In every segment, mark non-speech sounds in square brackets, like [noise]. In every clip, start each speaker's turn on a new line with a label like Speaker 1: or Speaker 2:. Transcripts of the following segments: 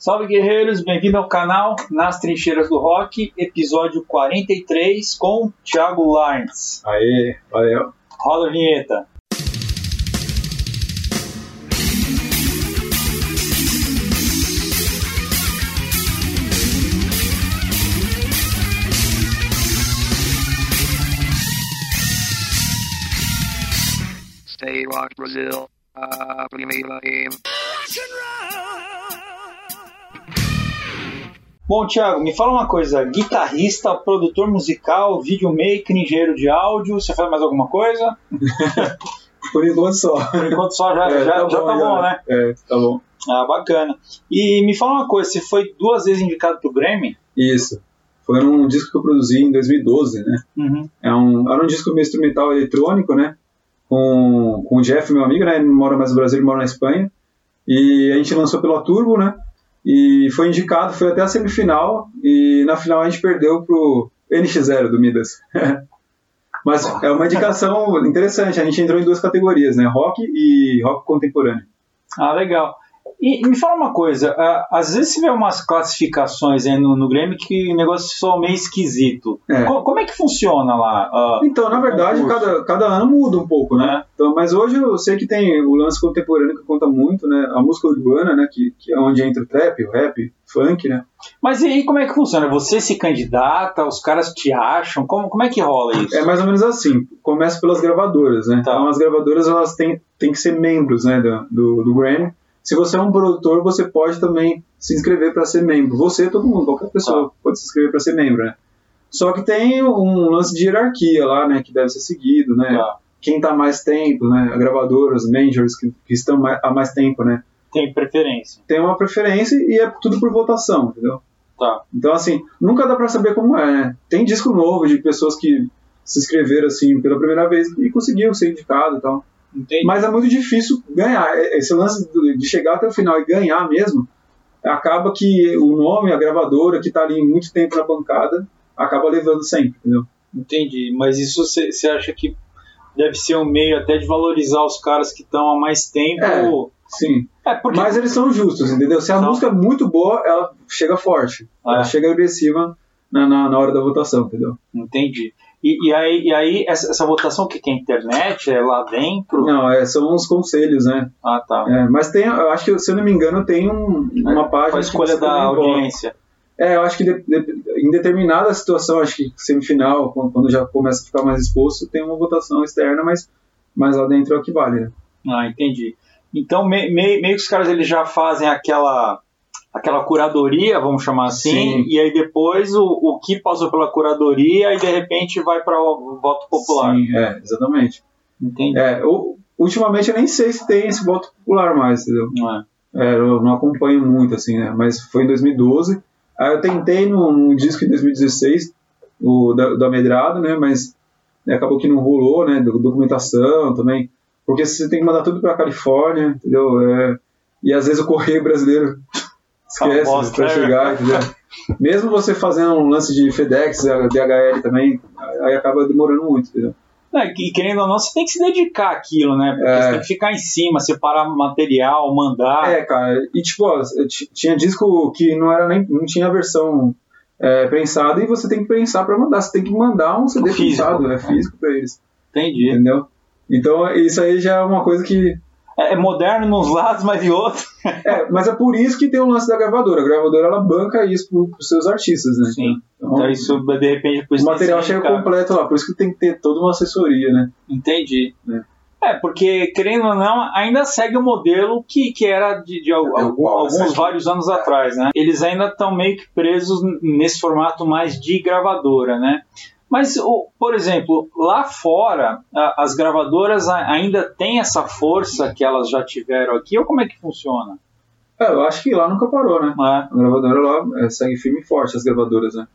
Speaker 1: Salve guerreiros, bem-vindo ao canal Nas Trincheiras do Rock, episódio 43 com Thiago Lines.
Speaker 2: Aê, valeu.
Speaker 1: Roda a vinheta.
Speaker 3: Stay Rock Brazil. A primeira em
Speaker 1: Bom, Thiago, me fala uma coisa: guitarrista, produtor musical, videomaker, engenheiro de áudio, você faz mais alguma coisa? [laughs]
Speaker 2: Por enquanto só.
Speaker 1: Por enquanto só já,
Speaker 2: É,
Speaker 1: já, já tá bom, né?
Speaker 2: É, tá bom.
Speaker 1: Ah, bacana. E me fala uma coisa: você foi duas vezes indicado pro Grammy?
Speaker 2: Isso. Foi um disco que eu produzi em 2012, né?
Speaker 1: Uhum.
Speaker 2: É um, era um disco meio instrumental eletrônico, né? Com, com o Jeff, meu amigo, né? Ele mora mais no Brasil, ele mora na Espanha. E a gente lançou pela Turbo, né? E foi indicado, foi até a semifinal. E na final a gente perdeu pro NX0 do Midas. [laughs] Mas é uma indicação interessante. A gente entrou em duas categorias, né? Rock e rock contemporâneo.
Speaker 1: Ah, legal. E me fala uma coisa, às vezes você vê umas classificações aí no, no Grammy que o negócio soa meio esquisito.
Speaker 2: É.
Speaker 1: Co- como é que funciona lá? ah,
Speaker 2: Então, na verdade,
Speaker 1: concurso?
Speaker 2: cada, cada ano muda um pouco, né?
Speaker 1: né?
Speaker 2: Então, mas hoje eu sei que tem o lance contemporâneo que conta muito, né? A música urbana, né? Que, que é onde entra o trap, o rap, funk, né?
Speaker 1: Mas e aí como é que funciona? Você se candidata, os caras te acham? Como, como é que rola isso?
Speaker 2: É mais ou menos assim. Começa pelas gravadoras, né?
Speaker 1: Tá.
Speaker 2: Então, as gravadoras elas têm, têm que ser membros, né? Do, do, do Grammy. Se você é um produtor, você pode também se inscrever para ser membro. Você, todo mundo, qualquer pessoa
Speaker 1: Tá.
Speaker 2: pode se inscrever para ser membro, né? Só que tem um lance de hierarquia lá, né? Que deve ser seguido, né?
Speaker 1: Tá.
Speaker 2: Quem está mais tempo, né? A gravadora, os majors que, que estão mais, há mais tempo, né?
Speaker 1: Tem preferência.
Speaker 2: tem uma preferência e é tudo por votação, entendeu?
Speaker 1: Tá.
Speaker 2: Então, assim, nunca dá pra saber como é, né? Tem disco novo de pessoas que se inscreveram, assim, pela primeira vez e conseguiram ser indicado e tal.
Speaker 1: Entendi.
Speaker 2: Mas é muito difícil ganhar. É- Esse lance de chegar até o final e ganhar mesmo, acaba que o nome, a gravadora, que tá ali muito tempo na bancada, acaba levando sempre, entendeu?
Speaker 1: Entendi. Mas isso você acha que deve ser um meio até de valorizar os caras que estão há mais tempo?
Speaker 2: Sim.
Speaker 1: É, porque.
Speaker 2: Mas eles são justos, entendeu? Se a
Speaker 1: São.
Speaker 2: música é muito boa, ela chega forte. Ela
Speaker 1: É.
Speaker 2: chega agressiva na, na, na hora da votação, entendeu?
Speaker 1: Entendi. E, e aí, e aí essa, essa votação que tem internet é lá dentro?
Speaker 2: Não, é, são os conselhos, né?
Speaker 1: Ah, tá.
Speaker 2: É, mas tem, eu acho que, se eu não me engano, tem um- uma página.
Speaker 1: Com a escolha da audiência.
Speaker 2: É, eu acho que de- de- em determinada situação, acho que semifinal, quando, quando já começa a ficar mais exposto, tem uma votação externa, mas, mas lá dentro é o que vale, né?
Speaker 1: Ah, entendi. Então, me- me- meio que os caras eles já fazem aquela aquela curadoria, vamos chamar assim,
Speaker 2: Sim.
Speaker 1: e aí depois o, o que passou pela curadoria e de repente vai para o voto popular.
Speaker 2: Sim, é, exatamente.
Speaker 1: Entendi.
Speaker 2: É, u- ultimamente eu nem sei se tem esse voto popular mais, entendeu?
Speaker 1: Não é.
Speaker 2: É, eu não acompanho muito, assim, né? Mas foi em 2012. Aí eu tentei num, num disco em 2016, o da, da Medrado, né? Mas né, acabou que não rolou, né? do- Documentação também. Porque você tem que mandar tudo pra Califórnia, entendeu? É, e às vezes o correio brasileiro esquece
Speaker 1: bosta,
Speaker 2: pra
Speaker 1: né?
Speaker 2: chegar, entendeu? Mesmo você fazendo um lance de FedEx, DHL também, aí acaba demorando muito, entendeu?
Speaker 1: Não, e querendo ou não, você tem que se dedicar àquilo, né? Porque
Speaker 2: É.
Speaker 1: você tem que ficar em cima, separar material, mandar.
Speaker 2: É, cara, e tipo, ó, tinha disco que não era nem. não tinha a versão é, prensada e você tem que prensar pra mandar. Você tem que mandar um CD
Speaker 1: Físico.
Speaker 2: prensado, é físico pra eles.
Speaker 1: Entendi.
Speaker 2: Entendeu? Então isso aí já é uma coisa que.
Speaker 1: É, é moderno nos lados, mas em outros. [laughs]
Speaker 2: É, mas é por isso que tem o lance da gravadora. A gravadora ela banca isso pro, pros seus artistas, né?
Speaker 1: Sim.
Speaker 2: Então,
Speaker 1: Então isso, de repente, por
Speaker 2: o
Speaker 1: isso tem
Speaker 2: material chega completo lá, por isso que tem que ter toda uma assessoria, né?
Speaker 1: Entendi.
Speaker 2: É.
Speaker 1: É, porque, querendo ou não, ainda segue o modelo que, que era de, de al-
Speaker 2: É,
Speaker 1: algum- alguns
Speaker 2: certo.
Speaker 1: vários anos atrás, né? Eles ainda estão meio que presos nesse formato mais de gravadora, né? Mas, por exemplo, lá fora, as gravadoras ainda têm essa força que elas já tiveram aqui, ou como é que funciona?
Speaker 2: É, eu acho que lá nunca parou, né?
Speaker 1: É,
Speaker 2: A gravadora lá é, segue firme e forte, as gravadoras, né?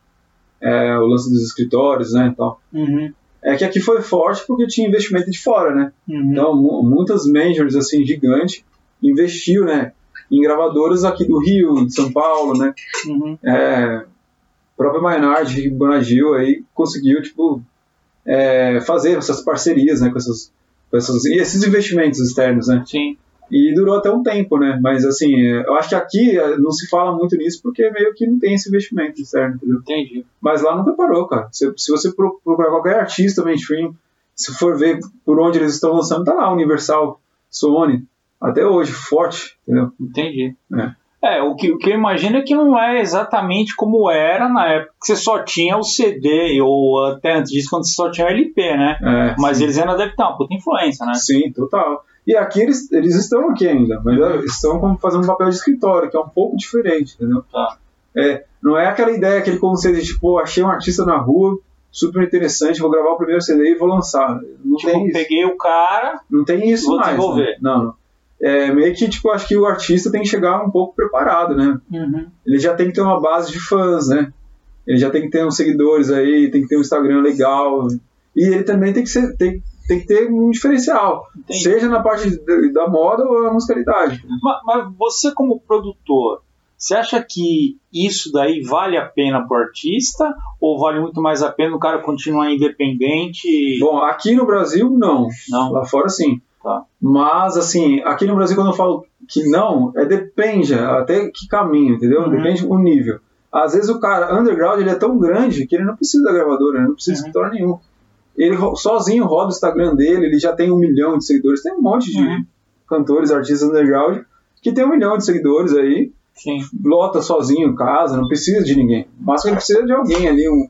Speaker 2: É, o lance dos escritórios, né, e tal.
Speaker 1: Uhum,
Speaker 2: É que aqui foi forte porque tinha investimento de fora, né?
Speaker 1: uhum.
Speaker 2: Então, mu- muitas majors, assim, gigantes, investiu, né? Em gravadoras aqui do Rio, de São Paulo, né?
Speaker 1: uhum.
Speaker 2: É, a própria Maynard, Rick Bonagil, aí conseguiu, tipo, é, fazer essas parcerias, né? Com essas, com essas, e esses investimentos externos, né?
Speaker 1: Sim.
Speaker 2: E durou até um tempo, né? Mas assim, eu acho que aqui é, não se fala muito nisso porque meio que não tem esse investimento externo, entendeu?
Speaker 1: Entendi.
Speaker 2: Mas lá nunca parou, cara. Se, se você pro- procurar qualquer artista mainstream, se for ver por onde eles estão lançando, tá lá, Universal, Sony, até hoje, forte, entendeu?
Speaker 1: Entendi.
Speaker 2: É.
Speaker 1: É, o que, o que eu imagino é que não é exatamente como era na época que você só tinha o CD, ou até antes disso, quando você só tinha o LP, né?
Speaker 2: É,
Speaker 1: Mas
Speaker 2: sim.
Speaker 1: eles ainda devem ter uma puta influência, né?
Speaker 2: Sim, total. E aqui eles, eles estão aqui ainda, mas eles estão como fazendo um papel de escritório, que é um pouco diferente, entendeu?
Speaker 1: Tá.
Speaker 2: É, não é aquela ideia, aquele conceito de tipo, achei um artista na rua, super interessante, vou gravar o primeiro CD e vou lançar. Não
Speaker 1: Tipo,
Speaker 2: tem isso.
Speaker 1: peguei o cara,
Speaker 2: Não tem isso
Speaker 1: Vou
Speaker 2: mais.
Speaker 1: desenvolver.
Speaker 2: Né? Não, não. É meio que, tipo, acho que o artista tem que chegar um pouco preparado, né? Ele já tem que ter uma base de fãs, né? Ele já tem que ter uns seguidores aí, tem que ter um Instagram legal. E ele também tem que, ser, tem, tem que ter um diferencial.
Speaker 1: Entendi.
Speaker 2: Seja na parte de- da moda ou na musicalidade.
Speaker 1: Ma- Mas, você como produtor, você acha que isso daí vale a pena pro artista ou vale muito mais a pena o cara continuar independente?
Speaker 2: Bom, aqui no Brasil, não.
Speaker 1: Não.
Speaker 2: Lá fora, sim.
Speaker 1: Tá.
Speaker 2: Mas, assim, aqui no Brasil, quando eu falo que não, é depende até que caminho, entendeu?
Speaker 1: Uhum.
Speaker 2: Depende do nível. Às vezes o cara, underground, ele é tão grande que ele não precisa da gravadora, ele não precisa de
Speaker 1: Uhum.
Speaker 2: escritório nenhum. Ele sozinho roda o Instagram dele, ele já tem um milhão de seguidores. Tem um monte de
Speaker 1: Uhum.
Speaker 2: cantores, artistas underground que tem um milhão de seguidores aí,
Speaker 1: Sim.
Speaker 2: lota sozinho em casa, não precisa de ninguém. Mas ele precisa de alguém ali, um,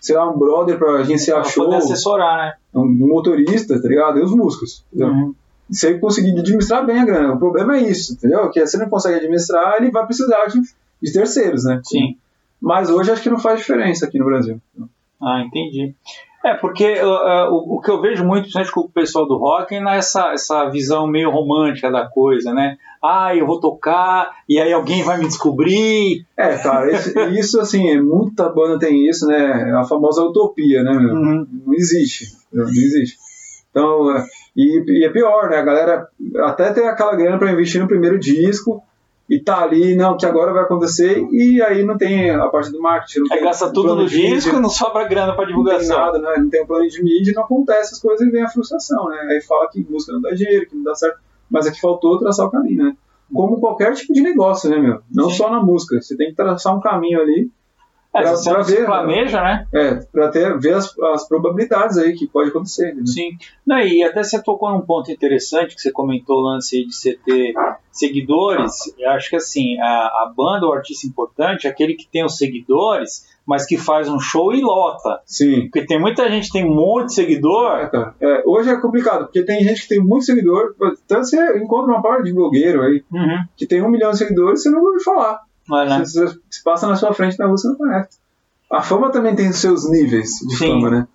Speaker 2: sei lá, um brother pra agenciar
Speaker 1: Pra
Speaker 2: show,
Speaker 1: poder assessorar, né?
Speaker 2: um motorista, tá ligado? E os músicos. entendeu?
Speaker 1: Uhum.
Speaker 2: Se ele conseguir administrar bem a grana. O problema é isso, entendeu? Que se ele não consegue administrar, ele vai precisar de, de terceiros, né?
Speaker 1: Sim.
Speaker 2: Mas hoje acho que não faz diferença aqui no Brasil.
Speaker 1: Ah, entendi. É, porque uh, o, o que eu vejo muito, principalmente com o pessoal do rock, é nessa essa visão meio romântica da coisa, né? Ah, eu vou tocar, e aí alguém vai me descobrir.
Speaker 2: É, cara, isso, isso, assim, muita banda tem isso, né? A famosa utopia, né?
Speaker 1: Uhum.
Speaker 2: Não existe. Não existe. Então, é, e, e é pior, né? A galera até tem aquela grana pra investir no primeiro disco e tá ali, não, que agora vai acontecer, e aí não tem a parte do marketing. Não
Speaker 1: Aí
Speaker 2: tem
Speaker 1: gasta tudo no
Speaker 2: de mídia.
Speaker 1: disco, não sobra grana pra
Speaker 2: não tem
Speaker 1: divulgação.
Speaker 2: nada, né? não tem um plano de mídia, não acontece as coisas e vem a frustração, né? Aí fala que música não dá dinheiro, que não dá certo, mas aqui faltou traçar o caminho, né? Como qualquer tipo de negócio, né, meu? Não
Speaker 1: Sim.
Speaker 2: só na música, você tem que traçar um caminho ali,
Speaker 1: É,
Speaker 2: pra-
Speaker 1: você
Speaker 2: ver, né?
Speaker 1: planeja, né?
Speaker 2: é, pra ter, ver as, as probabilidades aí que pode acontecer, né?
Speaker 1: Sim. Não, e até você tocou num ponto interessante que você comentou o lance aí de você ter seguidores. Eu acho que assim, a, a banda, o artista importante, é aquele que tem os seguidores, mas que faz um show e lota.
Speaker 2: Sim.
Speaker 1: Porque tem muita gente que tem um monte de seguidor.
Speaker 2: É, cara. É, hoje é complicado, porque tem gente que tem muito seguidor, tanto você encontra uma parte de blogueiro aí,
Speaker 1: Uhum.
Speaker 2: que tem um milhão de seguidores, você não ouve falar. Se se passa na sua frente na rua, você não conhece. A fama também tem os seus níveis de
Speaker 1: Sim.
Speaker 2: fama, né?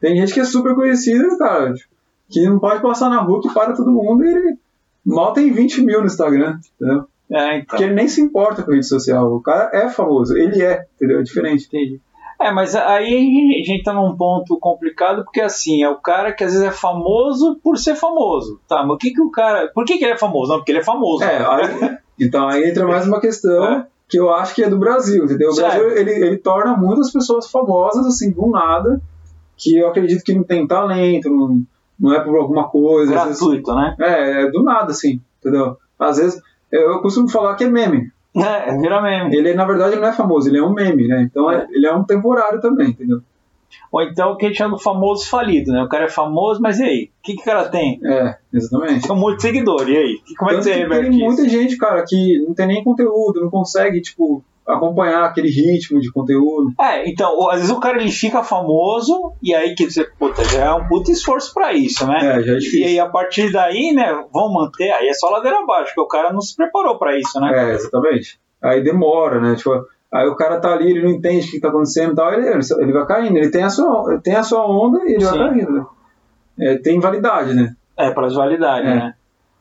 Speaker 2: Tem gente que é super conhecida, cara, tipo, que não pode passar na rua, que para todo mundo e ele mal tem 20 mil no Instagram, entendeu?
Speaker 1: É, então.
Speaker 2: Porque ele nem se importa com rede social. O cara é famoso, ele é, entendeu? É diferente.
Speaker 1: Entendi. É, mas aí a gente tá num ponto complicado, porque assim, é o cara que às vezes é famoso por ser famoso. Tá, mas o que que o cara. Por que, que ele é famoso? Não, porque ele é famoso.
Speaker 2: É, aí, então aí entra mais uma questão [laughs]
Speaker 1: É.
Speaker 2: que eu acho que é do Brasil, entendeu? O. Brasil, ele, ele torna muitas pessoas famosas, assim, do nada, que eu acredito que não tem talento, não, não é por alguma coisa. às vezes-
Speaker 1: Gratuito, né?
Speaker 2: É, é do nada, assim, entendeu? Às vezes, eu eu costumo falar que é meme.
Speaker 1: É, vira meme.
Speaker 2: Ele, na verdade, não é famoso, ele é um meme, né? Então, é- ele é um temporário também, entendeu?
Speaker 1: Ou então o que a gente chama do famoso falido, né? O cara é famoso, mas e aí? O que, que o cara tem?
Speaker 2: É, exatamente.
Speaker 1: Tem um monte de seguidor, e aí? Como é que você
Speaker 2: que tem
Speaker 1: isso?
Speaker 2: muita gente, cara, que não tem nem conteúdo, não consegue, tipo, acompanhar aquele ritmo de conteúdo.
Speaker 1: É, então, às vezes o cara ele fica famoso, e aí que você, puta, já é um puta esforço pra isso, né?
Speaker 2: É, já é
Speaker 1: E
Speaker 2: difícil.
Speaker 1: aí, a partir daí, né, vão manter, aí é só ladeira abaixo, porque o cara não se preparou pra isso, né?
Speaker 2: É, exatamente. Aí demora, né? Tipo, aí o cara tá ali, ele não entende o que tá acontecendo e tal, ele, ele vai caindo. Ele tem a sua, tem a sua onda e ele
Speaker 1: Sim.
Speaker 2: vai caindo, né? É, tem validade, né?
Speaker 1: É, pra validade,
Speaker 2: É.
Speaker 1: né?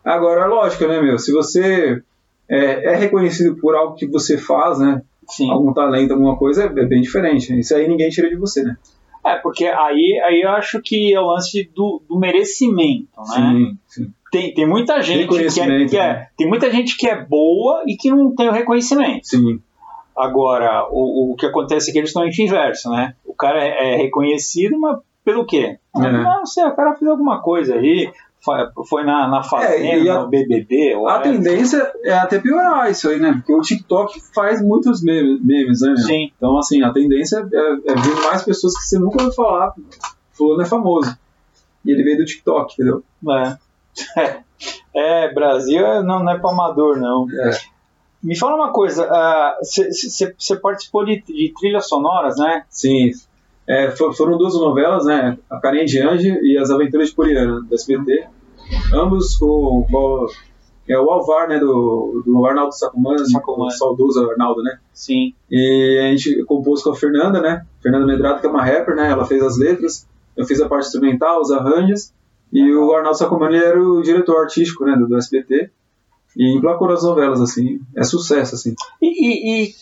Speaker 2: Agora, lógico, né, meu? Se você é, é reconhecido por algo que você faz, né?
Speaker 1: Sim.
Speaker 2: Algum talento, alguma coisa, é bem diferente. Isso aí ninguém tira de você, né?
Speaker 1: É, porque aí, aí eu acho que é o lance do, do merecimento, né?
Speaker 2: Sim, sim.
Speaker 1: Tem, tem muita gente que é, que é-
Speaker 2: né?
Speaker 1: tem muita gente que é boa e que não tem o reconhecimento.
Speaker 2: Sim.
Speaker 1: Agora, o, o que acontece é que eles estão em inverso, né? O cara é, é reconhecido, mas pelo quê? Ah,
Speaker 2: É.
Speaker 1: Não sei, o cara fez alguma coisa aí, Foi- Foi na, na Fazenda,
Speaker 2: É, e a-
Speaker 1: no BBB?
Speaker 2: A tendência é até piorar isso aí, né? Porque o TikTok faz muitos memes, memes né?
Speaker 1: Sim.
Speaker 2: Então, assim, a tendência é, é vir mais pessoas que você nunca ouviu falar. Fulano é famoso. E ele veio do TikTok, entendeu?
Speaker 1: É. [laughs] É, Brasil é- não, não é pra amador, não.
Speaker 2: É.
Speaker 1: Me fala uma coisa, você participou de, de trilhas sonoras, né?
Speaker 2: Sim. É, fo- foram duas novelas, né? A Carinha de Ange e As Aventuras de Poliana, do SBT. Ambos com, com é, o Alvar, né? Do, do Arnaldo Sacomani,
Speaker 1: Sacomani.
Speaker 2: saudoso Arnaldo, né?
Speaker 1: Sim.
Speaker 2: E a gente compôs com a Fernanda, né? Fernanda Medrado, que é uma rapper, né? Ela fez as letras, eu fiz a parte instrumental, os arranjos, e o Arnaldo Sacomani era o diretor artístico, né? Do, do SBT. E emplacou as novelas, assim. É sucesso, assim.
Speaker 1: E, e- e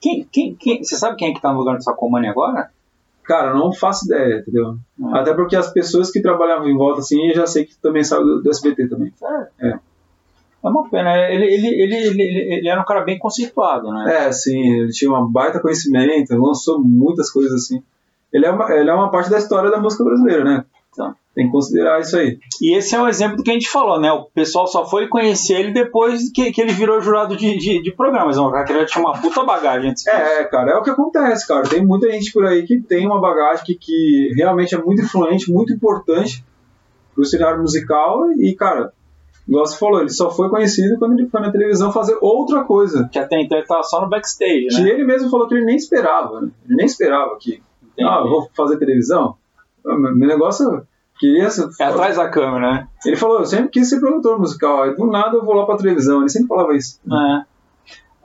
Speaker 1: quem, quem, quem, você sabe quem é que tá no lugar do Sacomani agora?
Speaker 2: Cara, não faço ideia, entendeu?
Speaker 1: Não.
Speaker 2: Até porque as pessoas que trabalhavam em volta, assim, eu já sei que também saiu do, do SBT também. É.
Speaker 1: É uma pena, ele, ele, ele, ele, ele- ele era um cara bem conceituado, né?
Speaker 2: É, sim, ele tinha um baita conhecimento, lançou muitas coisas assim. Ele é uma, ele é uma parte da história da música brasileira, né?
Speaker 1: Então.
Speaker 2: Tem que considerar isso aí.
Speaker 1: E esse é um exemplo do que a gente falou, né? O pessoal só foi conhecer ele depois que, que ele virou jurado de, de, de programas. É um cara que já tinha uma puta bagagem antes disso.
Speaker 2: É, cara, é o que acontece, cara. Tem muita gente por aí que tem uma bagagem que, que realmente é muito influente, muito importante pro cenário musical e, cara, igual você falou, ele só foi conhecido quando ele foi na televisão fazer outra coisa.
Speaker 1: Que até então ele tava só no backstage,
Speaker 2: Que
Speaker 1: né?
Speaker 2: ele mesmo falou que ele nem esperava, né? Ele nem esperava que, ah, eu vou fazer televisão. Ah, meu negócio queria ser...
Speaker 1: É atrás da câmera, né?
Speaker 2: Ele falou, eu sempre quis ser produtor musical, aí do nada eu vou lá pra televisão. Ele sempre falava isso.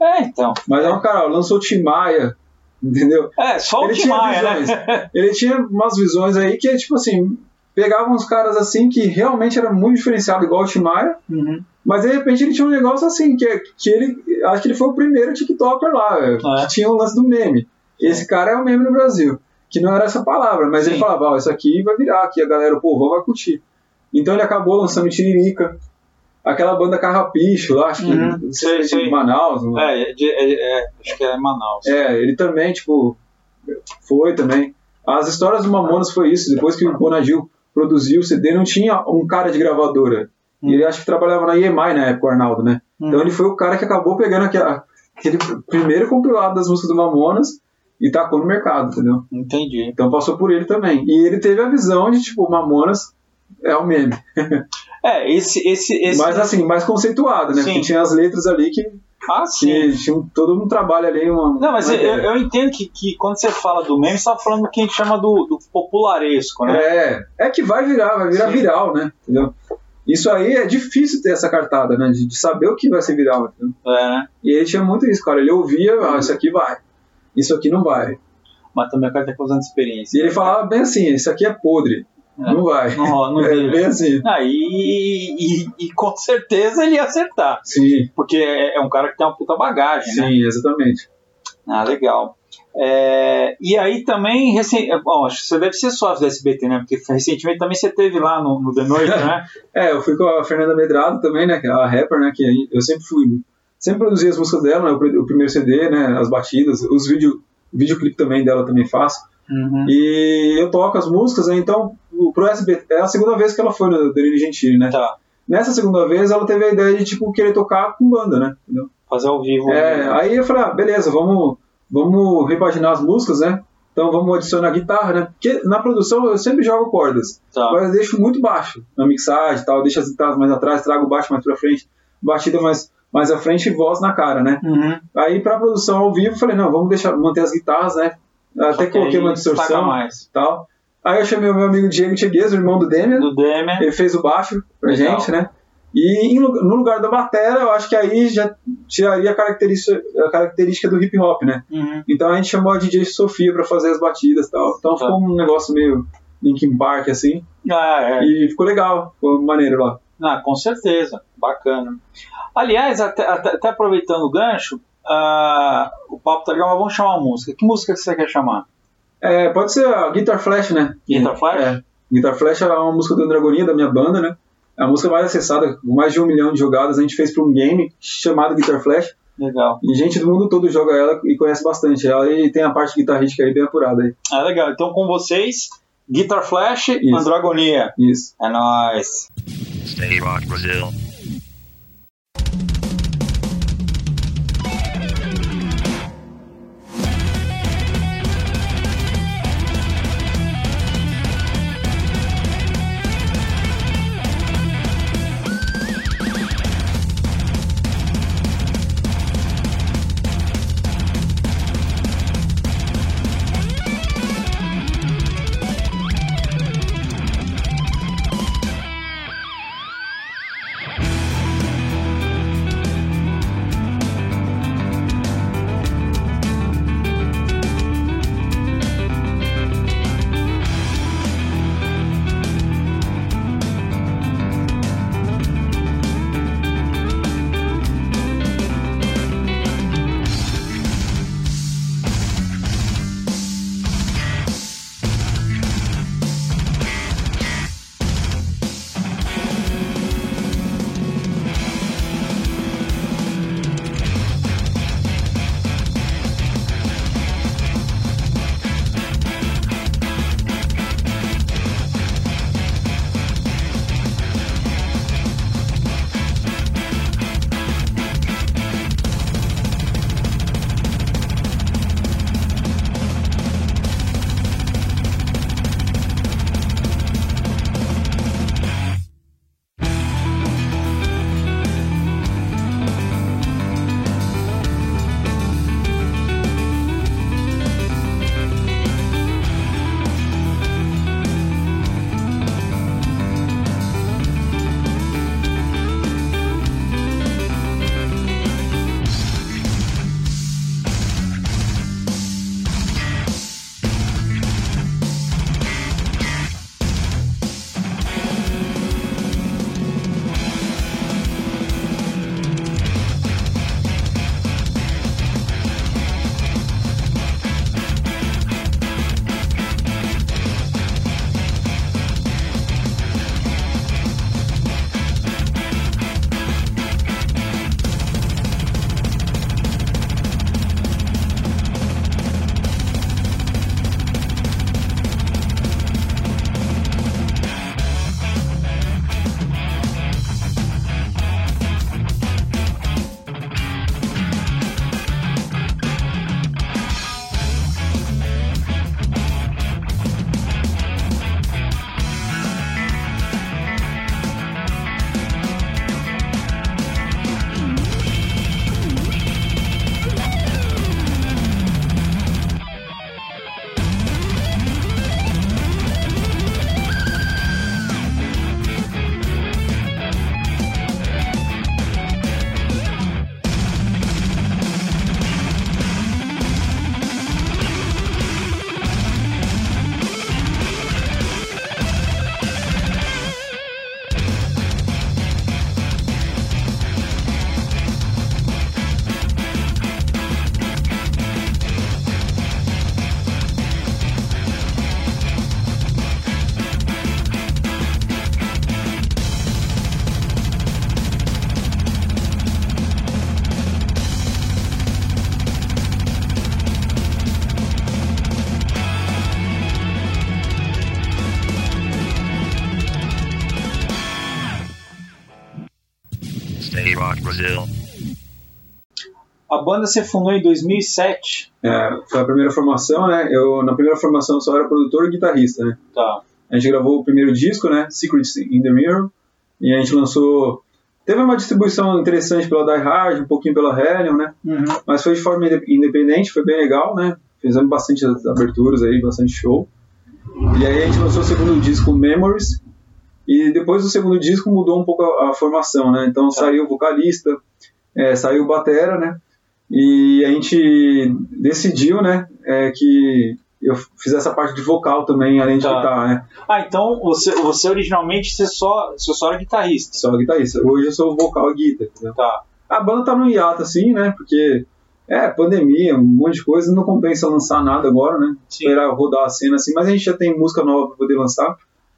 Speaker 1: É. É, então.
Speaker 2: Mas é um cara, lançou Tim Maia, entendeu?
Speaker 1: É, só o
Speaker 2: Ele
Speaker 1: Tim
Speaker 2: tinha
Speaker 1: Maia,
Speaker 2: visões.
Speaker 1: né?
Speaker 2: Ele tinha umas visões aí que, tipo assim, pegavam uns caras assim que realmente era muito diferenciado, igual o Tim Maia,
Speaker 1: Uhum.
Speaker 2: mas de repente ele tinha um negócio assim, que, que ele, acho que ele foi o primeiro TikToker lá,
Speaker 1: É.
Speaker 2: que tinha o lance do meme. Esse cara é o meme no Brasil, que não era essa palavra, mas ele
Speaker 1: Sim.
Speaker 2: falava, ó, isso aqui vai virar, aqui a galera, o povo vai curtir. Então ele acabou lançando Tiririca, aquela banda Carrapicho lá, acho que
Speaker 1: Uhum.
Speaker 2: não sei se
Speaker 1: Sei,
Speaker 2: é de
Speaker 1: sei.
Speaker 2: Manaus, não
Speaker 1: É, de- é, é, acho que é Manaus.
Speaker 2: é, ele também, tipo, foi também. As histórias do Mamonas foi isso. Depois que o Bonadil produziu o CD, não tinha um cara de gravadora.
Speaker 1: Hum.
Speaker 2: E ele acho que trabalhava na EMI na época, o Arnaldo, né?
Speaker 1: Hum.
Speaker 2: Então ele foi o cara que acabou pegando aquela- aquele primeiro compilado das músicas do Mamonas e tacou no mercado, entendeu?
Speaker 1: Entendi.
Speaker 2: Então passou por ele também. E ele teve a visão de, tipo, Mamonas é o meme. [laughs]
Speaker 1: É, esse. esse, esse...
Speaker 2: Mas assim, mais conceituado, né?
Speaker 1: Sim.
Speaker 2: Porque tinha as letras ali que,
Speaker 1: Ah, sim.
Speaker 2: que tinha um- todo um trabalho ali. Uma,
Speaker 1: Não, mas eu, eu entendo que, que quando você fala do meme, você tá falando do que a gente chama do, do popularesco, né?
Speaker 2: É, é que vai virar, vai virar
Speaker 1: Sim.
Speaker 2: viral, né? Entendeu? Isso aí é difícil ter essa cartada, né? De, de saber o que vai ser viral. Entendeu?
Speaker 1: É, né?
Speaker 2: E ele tinha muito isso, cara. Ele ouvia, ah, isso aqui vai, isso aqui não vai.
Speaker 1: Mas também o cara tem usando experiência.
Speaker 2: E ele falava bem assim, isso aqui é podre,
Speaker 1: É.
Speaker 2: não vai.
Speaker 1: Não, rola, não [laughs]
Speaker 2: é bem assim.
Speaker 1: Ah, e, e, e com certeza ele ia acertar.
Speaker 2: Sim,
Speaker 1: Porque é, é um cara que tem uma puta bagagem, né?
Speaker 2: sim, exatamente.
Speaker 1: Ah, legal. É, e aí também, recen... bom, acho que você deve ser sócio do SBT, né? Porque recentemente também você teve lá no, no The Noite, [laughs] né?
Speaker 2: É, eu fui com a Fernanda Medrado também, né? É a rapper, né? Que eu sempre fui. Sempre produzi as músicas dela, né? O, o primeiro CD, né? As batidas, os vídeo, videoclipe também dela também faço.
Speaker 1: Uhum.
Speaker 2: E eu toco as músicas, né? Então, o- pro SBT, é a segunda vez que ela foi no Danilo Gentili, né?
Speaker 1: Tá.
Speaker 2: Nessa segunda vez, ela teve a ideia de, tipo, querer tocar com banda, né? Entendeu?
Speaker 1: Fazer ao vivo.
Speaker 2: É, aí eu falei, ah, beleza, vamos, vamos repaginar as músicas, né? Então vamos adicionar guitarra, né? Porque na produção eu sempre jogo cordas,
Speaker 1: Tá.
Speaker 2: mas eu deixo muito baixo na mixagem e tal, deixo as guitarras mais atrás, trago o baixo mais pra frente, batida mais, mais à frente e voz na cara, né?
Speaker 1: Uhum.
Speaker 2: Aí pra produção ao vivo, falei, não, vamos deixar, manter as guitarras, né? Até
Speaker 1: que
Speaker 2: coloquei uma distorção
Speaker 1: mais.
Speaker 2: tal. Aí eu chamei o meu amigo Diego Tcheguez, o irmão do Demian,
Speaker 1: Do Demer.
Speaker 2: ele fez o baixo pra
Speaker 1: Legal.
Speaker 2: gente, né? E no lugar da bateria, eu acho que aí já tiraria a característica, a característica do hip hop, né?
Speaker 1: Uhum.
Speaker 2: Então a gente chamou a DJ Sofia pra fazer as batidas e tal. Então
Speaker 1: Tá.
Speaker 2: ficou um negócio meio Linkin Park, assim.
Speaker 1: Ah, é.
Speaker 2: E ficou legal, ficou maneiro lá.
Speaker 1: Ah, com certeza. Bacana. Aliás, até, até- até aproveitando o gancho, ah, o papo tá legal, mas vamos chamar uma música. Que música que você quer chamar?
Speaker 2: É, pode ser a Guitar Flash, né?
Speaker 1: Guitar Flash?
Speaker 2: É. Guitar Flash é uma música do Andragonia, da minha banda, né? É a música mais acessada, com mais de um milhão de jogadas. A gente fez pra um game chamado Guitar Flash.
Speaker 1: Legal.
Speaker 2: E gente do mundo todo joga ela e conhece bastante ela. E tem a parte guitarrística aí bem apurada aí.
Speaker 1: Ah, legal. Então com vocês, Guitar Flash,
Speaker 2: Isso.
Speaker 1: Andragonia.
Speaker 2: Isso.
Speaker 1: É nóis.
Speaker 3: Stay Rock Brazil.
Speaker 1: Banda se fundou em 2007.
Speaker 2: É, foi a primeira formação, né? Eu, na primeira formação, só era produtor e guitarrista, né?
Speaker 1: Tá.
Speaker 2: A gente gravou o primeiro disco, né? Secrets in the Mirror. E a gente lançou... Teve uma distribuição interessante pela Die Hard, um pouquinho pela Hellion, né?
Speaker 1: Uhum.
Speaker 2: Mas foi de forma inde- independente, foi bem legal, né? Fizemos bastante aberturas aí, bastante show. E aí a gente lançou o segundo disco, Memories. E depois do segundo disco mudou um pouco a, a formação, né? Então saiu o vocalista, é, saiu o batera, né? E a gente decidiu, né, é, que eu fizesse essa parte de vocal também, além de
Speaker 1: Tá.
Speaker 2: guitarra, né?
Speaker 1: Ah, então você, você originalmente você só, você só era guitarrista.
Speaker 2: Só guitarrista. Hoje eu sou vocal e guitarra?
Speaker 1: Tá.
Speaker 2: A banda tá no hiato, assim, né? Porque é pandemia, um monte de coisa, não compensa lançar nada agora, né?
Speaker 1: Sim.
Speaker 2: Esperar rodar a cena assim, mas a gente já tem música nova pra poder lançar.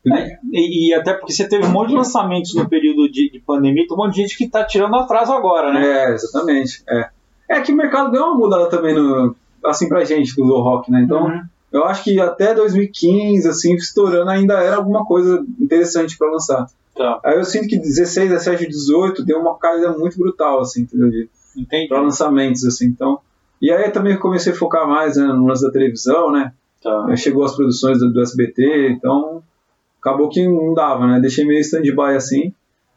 Speaker 1: É, e, e até porque você teve um monte de lançamentos no período de, de pandemia, tem um monte de gente que tá tirando atraso agora, né?
Speaker 2: É, exatamente. É. é que o mercado deu uma mudada também no, assim pra gente do rock, né? Então,
Speaker 1: Uhum.
Speaker 2: eu acho que até 2015, assim, estourando, ainda era alguma coisa interessante pra lançar.
Speaker 1: Tá.
Speaker 2: Aí eu sinto que 16, 17 e 18 deu uma caída muito brutal, assim, entendeu? De-
Speaker 1: Entendi.
Speaker 2: Pra lançamentos, assim, então... E aí eu também comecei a focar mais né, no lance da televisão, né?
Speaker 1: Tá.
Speaker 2: Chegou as produções do, do SBT, então acabou que não dava, né? Deixei meio stand-by assim,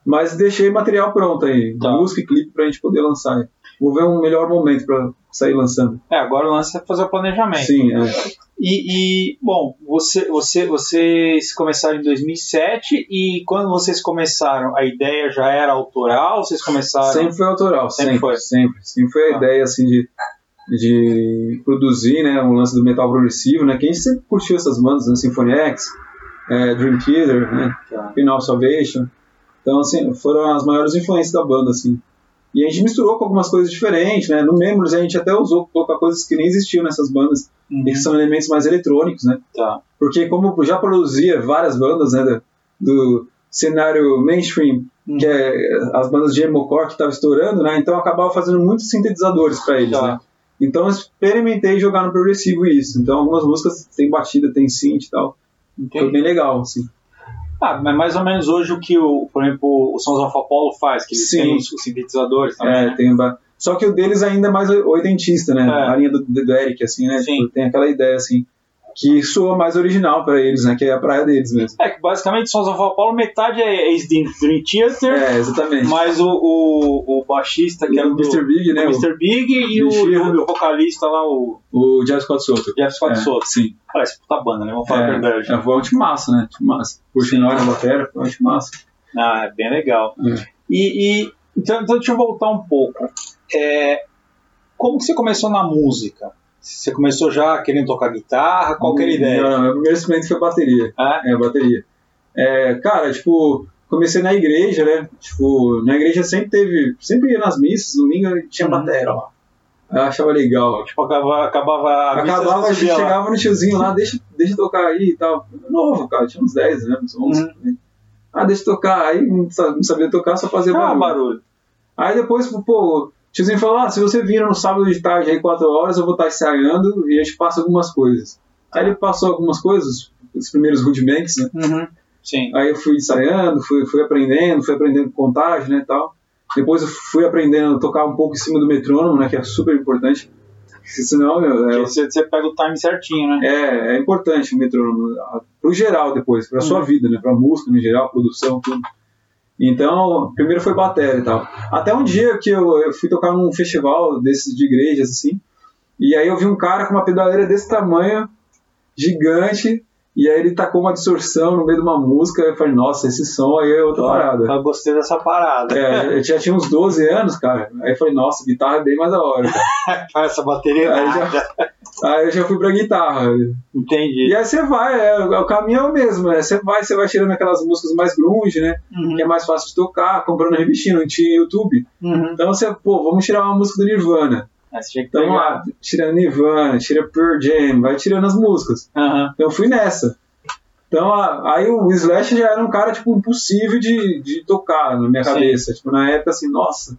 Speaker 2: mas deixei material pronto aí,
Speaker 1: Tá.
Speaker 2: música e clipe pra gente poder lançar. Vou ver um melhor momento pra sair lançando.
Speaker 1: É, agora o lance é fazer o planejamento.
Speaker 2: Sim, é.
Speaker 1: E, e, bom, você, você, vocês começaram em 2007 e quando vocês começaram, a ideia já era autoral? Vocês começaram?
Speaker 2: Sempre foi autoral,
Speaker 1: Sempre
Speaker 2: sempre,
Speaker 1: foi.
Speaker 2: sempre. Sempre foi a
Speaker 1: Tá.
Speaker 2: ideia assim de, de produzir, né, um lance do metal progressivo, né? Que a gente sempre curtiu essas bandas, né, Symphony X, é, Dream Theater, né?
Speaker 1: Tá.
Speaker 2: Final Salvation. Então, assim, foram as maiores influências da banda, assim. E a gente misturou com algumas coisas diferentes, né? No Members a gente até usou colocar coisas que nem existiam nessas bandas,
Speaker 1: Uhum.
Speaker 2: e que são elementos mais eletrônicos, né?
Speaker 1: Tá.
Speaker 2: Porque como já produzia várias bandas, né, do, do cenário mainstream,
Speaker 1: Uhum.
Speaker 2: que é as bandas de emocore que estavam estourando, né? Então eu acabava fazendo muitos sintetizadores para eles,
Speaker 1: Tá.
Speaker 2: né? Então eu experimentei jogar no progressivo isso. Então algumas músicas tem batida, tem synth e tal. Foi
Speaker 1: Entendi.
Speaker 2: bem legal, assim.
Speaker 1: Ah, mas mais ou menos hoje o que, o, por exemplo, o Sons of Apollo faz, que eles
Speaker 2: Sim.
Speaker 1: têm os, os sintetizadores também.
Speaker 2: É,
Speaker 1: né?
Speaker 2: tem ba- Só que o deles ainda é mais oitentista, né?
Speaker 1: É.
Speaker 2: A linha do, do Eric, assim, né?
Speaker 1: Sim.
Speaker 2: Tipo, tem aquela ideia, assim, que soa mais original para eles, né? Que é a praia deles mesmo.
Speaker 1: É que basicamente Sons of Apollo, metade é ex-Dream Theater,
Speaker 2: É, exatamente.
Speaker 1: mas o, o, o baixista que era
Speaker 2: o
Speaker 1: do
Speaker 2: Mr. Big, né?
Speaker 1: o Mr. Big e o, o, vocalista lá, o
Speaker 2: O, Jeff Scott Soto.
Speaker 1: Jeff Scott
Speaker 2: É,
Speaker 1: Soto.
Speaker 2: Sim.
Speaker 1: Parece puta banda, né? Vamos falar a
Speaker 2: É,
Speaker 1: verdade.
Speaker 2: é, foi um time massa, né? Time massa. Sinal, na batera, foi um time massa.
Speaker 1: Ah, é bem legal.
Speaker 2: É.
Speaker 1: E, e- então, então deixa eu voltar um pouco. É, como que você começou na música? Você começou já querendo tocar guitarra? Qual que era a ideia?
Speaker 2: Não, meu primeiro instrumento foi bateria.
Speaker 1: É?
Speaker 2: É, bateria. É, cara, tipo, comecei na igreja, né? Tipo, na igreja sempre teve, sempre ia nas missas, domingo tinha
Speaker 1: Uhum.
Speaker 2: bateria lá. Eu achava legal.
Speaker 1: Tipo, acabava, acabava a missa,
Speaker 2: Acabava,
Speaker 1: subia lá.
Speaker 2: chegava no tiozinho lá, deixa, deixa eu tocar aí e tal. Novo, cara, tinha uns 10 anos, 11.
Speaker 1: Uhum.
Speaker 2: né? Ah, deixa eu tocar. Aí não sabia tocar, só fazia
Speaker 1: Ah,
Speaker 2: barulho.
Speaker 1: barulho.
Speaker 2: Aí depois, pô, o tiozinho falou: ah, se você vir no sábado de tarde aí, 4 horas, eu vou estar ensaiando e a gente passa algumas coisas. Aí ele passou algumas coisas, os primeiros rudiments, né?
Speaker 1: Uhum. Sim.
Speaker 2: Aí eu fui ensaiando, fui, fui aprendendo, fui aprendendo contagem, né, tal. Depois eu fui aprendendo a tocar um pouco em cima do metrônomo, né, que é super importante. Porque senão, meu, é,
Speaker 1: Você, você pega o time certinho, né?
Speaker 2: é, é importante o metrônomo, pro geral depois, pra sua
Speaker 1: Uhum.
Speaker 2: vida, né, pra música no geral, produção, tudo. Então, primeiro foi bateria e tal. Até um dia que eu, eu fui tocar num festival desses de igrejas, assim, e aí eu vi um cara com uma pedaleira desse tamanho, gigante, e aí ele tacou uma distorção no meio de uma música, eu falei, nossa, esse som aí é outra parada.
Speaker 1: Eu gostei dessa parada.
Speaker 2: É, eu já tinha uns 12 anos, cara. Aí eu falei, nossa, guitarra é bem mais da hora. Cara. [laughs]
Speaker 1: Essa bateria
Speaker 2: Aí
Speaker 1: nada.
Speaker 2: já, aí eu já fui pra guitarra.
Speaker 1: Entendi.
Speaker 2: E aí você vai, é, o caminho é o mesmo, né? Você vai, você vai tirando aquelas músicas mais grunge, né?
Speaker 1: Uhum.
Speaker 2: Que é mais fácil de tocar, comprando revistinha, não tinha YouTube.
Speaker 1: Uhum.
Speaker 2: Então você, pô, vamos tirar uma música do Nirvana. Então
Speaker 1: pegar.
Speaker 2: lá, tirando Nirvana, tira Pearl Jam, vai tirando as músicas.
Speaker 1: Aham.
Speaker 2: Então eu fui nessa. Então a- aí o Slash já era um cara, tipo, impossível de, de tocar na minha
Speaker 1: Sim.
Speaker 2: cabeça. Tipo, na época assim, nossa,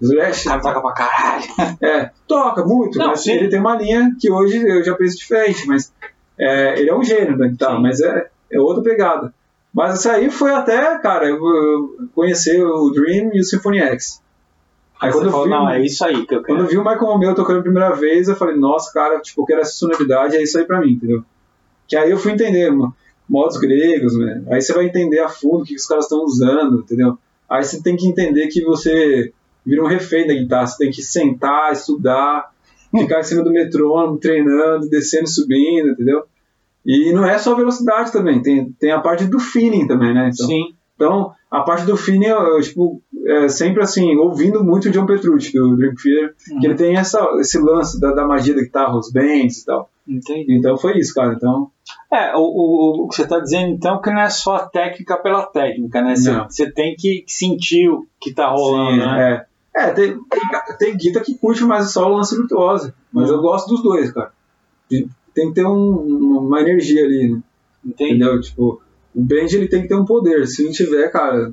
Speaker 2: Slash
Speaker 1: O cara toca pra caralho. [laughs]
Speaker 2: É, toca muito,
Speaker 1: Não,
Speaker 2: mas
Speaker 1: sim.
Speaker 2: ele tem uma linha que hoje eu já penso diferente, mas é, ele é um gênio da guitarra,
Speaker 1: Sim.
Speaker 2: mas é, é outra pegada. Mas isso aí foi até, cara, eu, eu conhecer o Dream e o Symphony X. Aí
Speaker 1: Você
Speaker 2: quando eu,
Speaker 1: falou,
Speaker 2: vi,
Speaker 1: não, é isso aí que eu
Speaker 2: quando
Speaker 1: quero.
Speaker 2: eu vi o Michael Romeo tocando a primeira vez, eu falei, nossa, cara, tipo, eu quero essa sonoridade, é isso aí pra mim, entendeu? Que aí eu fui entender mo- modos gregos, né? Aí você vai entender a fundo o que os caras estão usando, entendeu? Aí você tem que entender que você vira um refém da guitarra, você tem que sentar, estudar, ficar em cima do metrônomo, treinando, descendo e subindo, entendeu? E não é só velocidade também, tem, tem a parte do feeling também, né? Então,
Speaker 1: Sim.
Speaker 2: então, a parte do feeling, eu, tipo, é sempre assim, ouvindo muito o John Petrucci, do Dream Theater,
Speaker 1: Uhum.
Speaker 2: que ele tem essa, esse lance da, da magia da guitarra, os bends e tal.
Speaker 1: Entendi.
Speaker 2: Então foi isso, cara. Então,
Speaker 1: É, o, o, o que você está dizendo então que não é só a técnica pela técnica, né? Você,
Speaker 2: Não.
Speaker 1: você tem que sentir o que tá rolando,
Speaker 2: sim,
Speaker 1: né?
Speaker 2: é. É, tem, tem guita que curte mais só o lance virtuoso, mas eu gosto dos dois, cara. Tem que ter um- uma energia ali, né?
Speaker 1: Entendi.
Speaker 2: entendeu? Tipo, o bend ele tem que ter um poder, se não tiver, cara,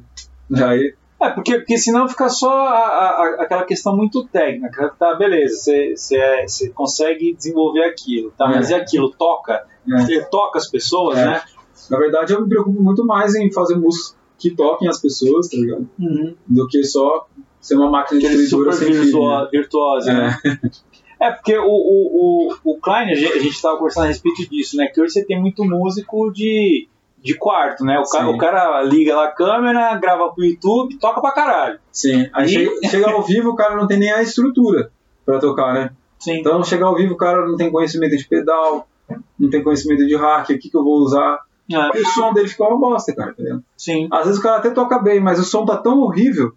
Speaker 2: aí
Speaker 1: É, porque, porque senão fica só a- a- aquela questão muito técnica. Tá, beleza, você, é- consegue desenvolver aquilo, tá?
Speaker 2: É.
Speaker 1: Mas e aquilo? Toca?
Speaker 2: É.
Speaker 1: Toca as pessoas,
Speaker 2: É.
Speaker 1: né?
Speaker 2: Na verdade, eu me preocupo muito mais em fazer músicas que toquem as pessoas, tá ligado?
Speaker 1: Uhum.
Speaker 2: Do que só ser uma máquina destruidora
Speaker 1: super
Speaker 2: sem fim,
Speaker 1: virtuoso, virtuoso né?
Speaker 2: É. [laughs]
Speaker 1: É, porque o, o, o, o Klein, a gente, a gente tava conversando a respeito disso, né? Que hoje você tem muito músico de, de quarto, né? O cara, o cara liga lá a câmera, grava pro YouTube, toca pra caralho.
Speaker 2: Sim. Aí
Speaker 1: E-
Speaker 2: chega, chega ao vivo, o cara não tem nem a estrutura pra tocar, né?
Speaker 1: Sim.
Speaker 2: Então, chega ao vivo, o cara não tem conhecimento de pedal, não tem conhecimento de hack, o que, que eu vou usar.
Speaker 1: É,
Speaker 2: E o som dele fica uma bosta, cara, tá ligado?
Speaker 1: sim.
Speaker 2: Às vezes o cara até toca bem, mas o som tá tão horrível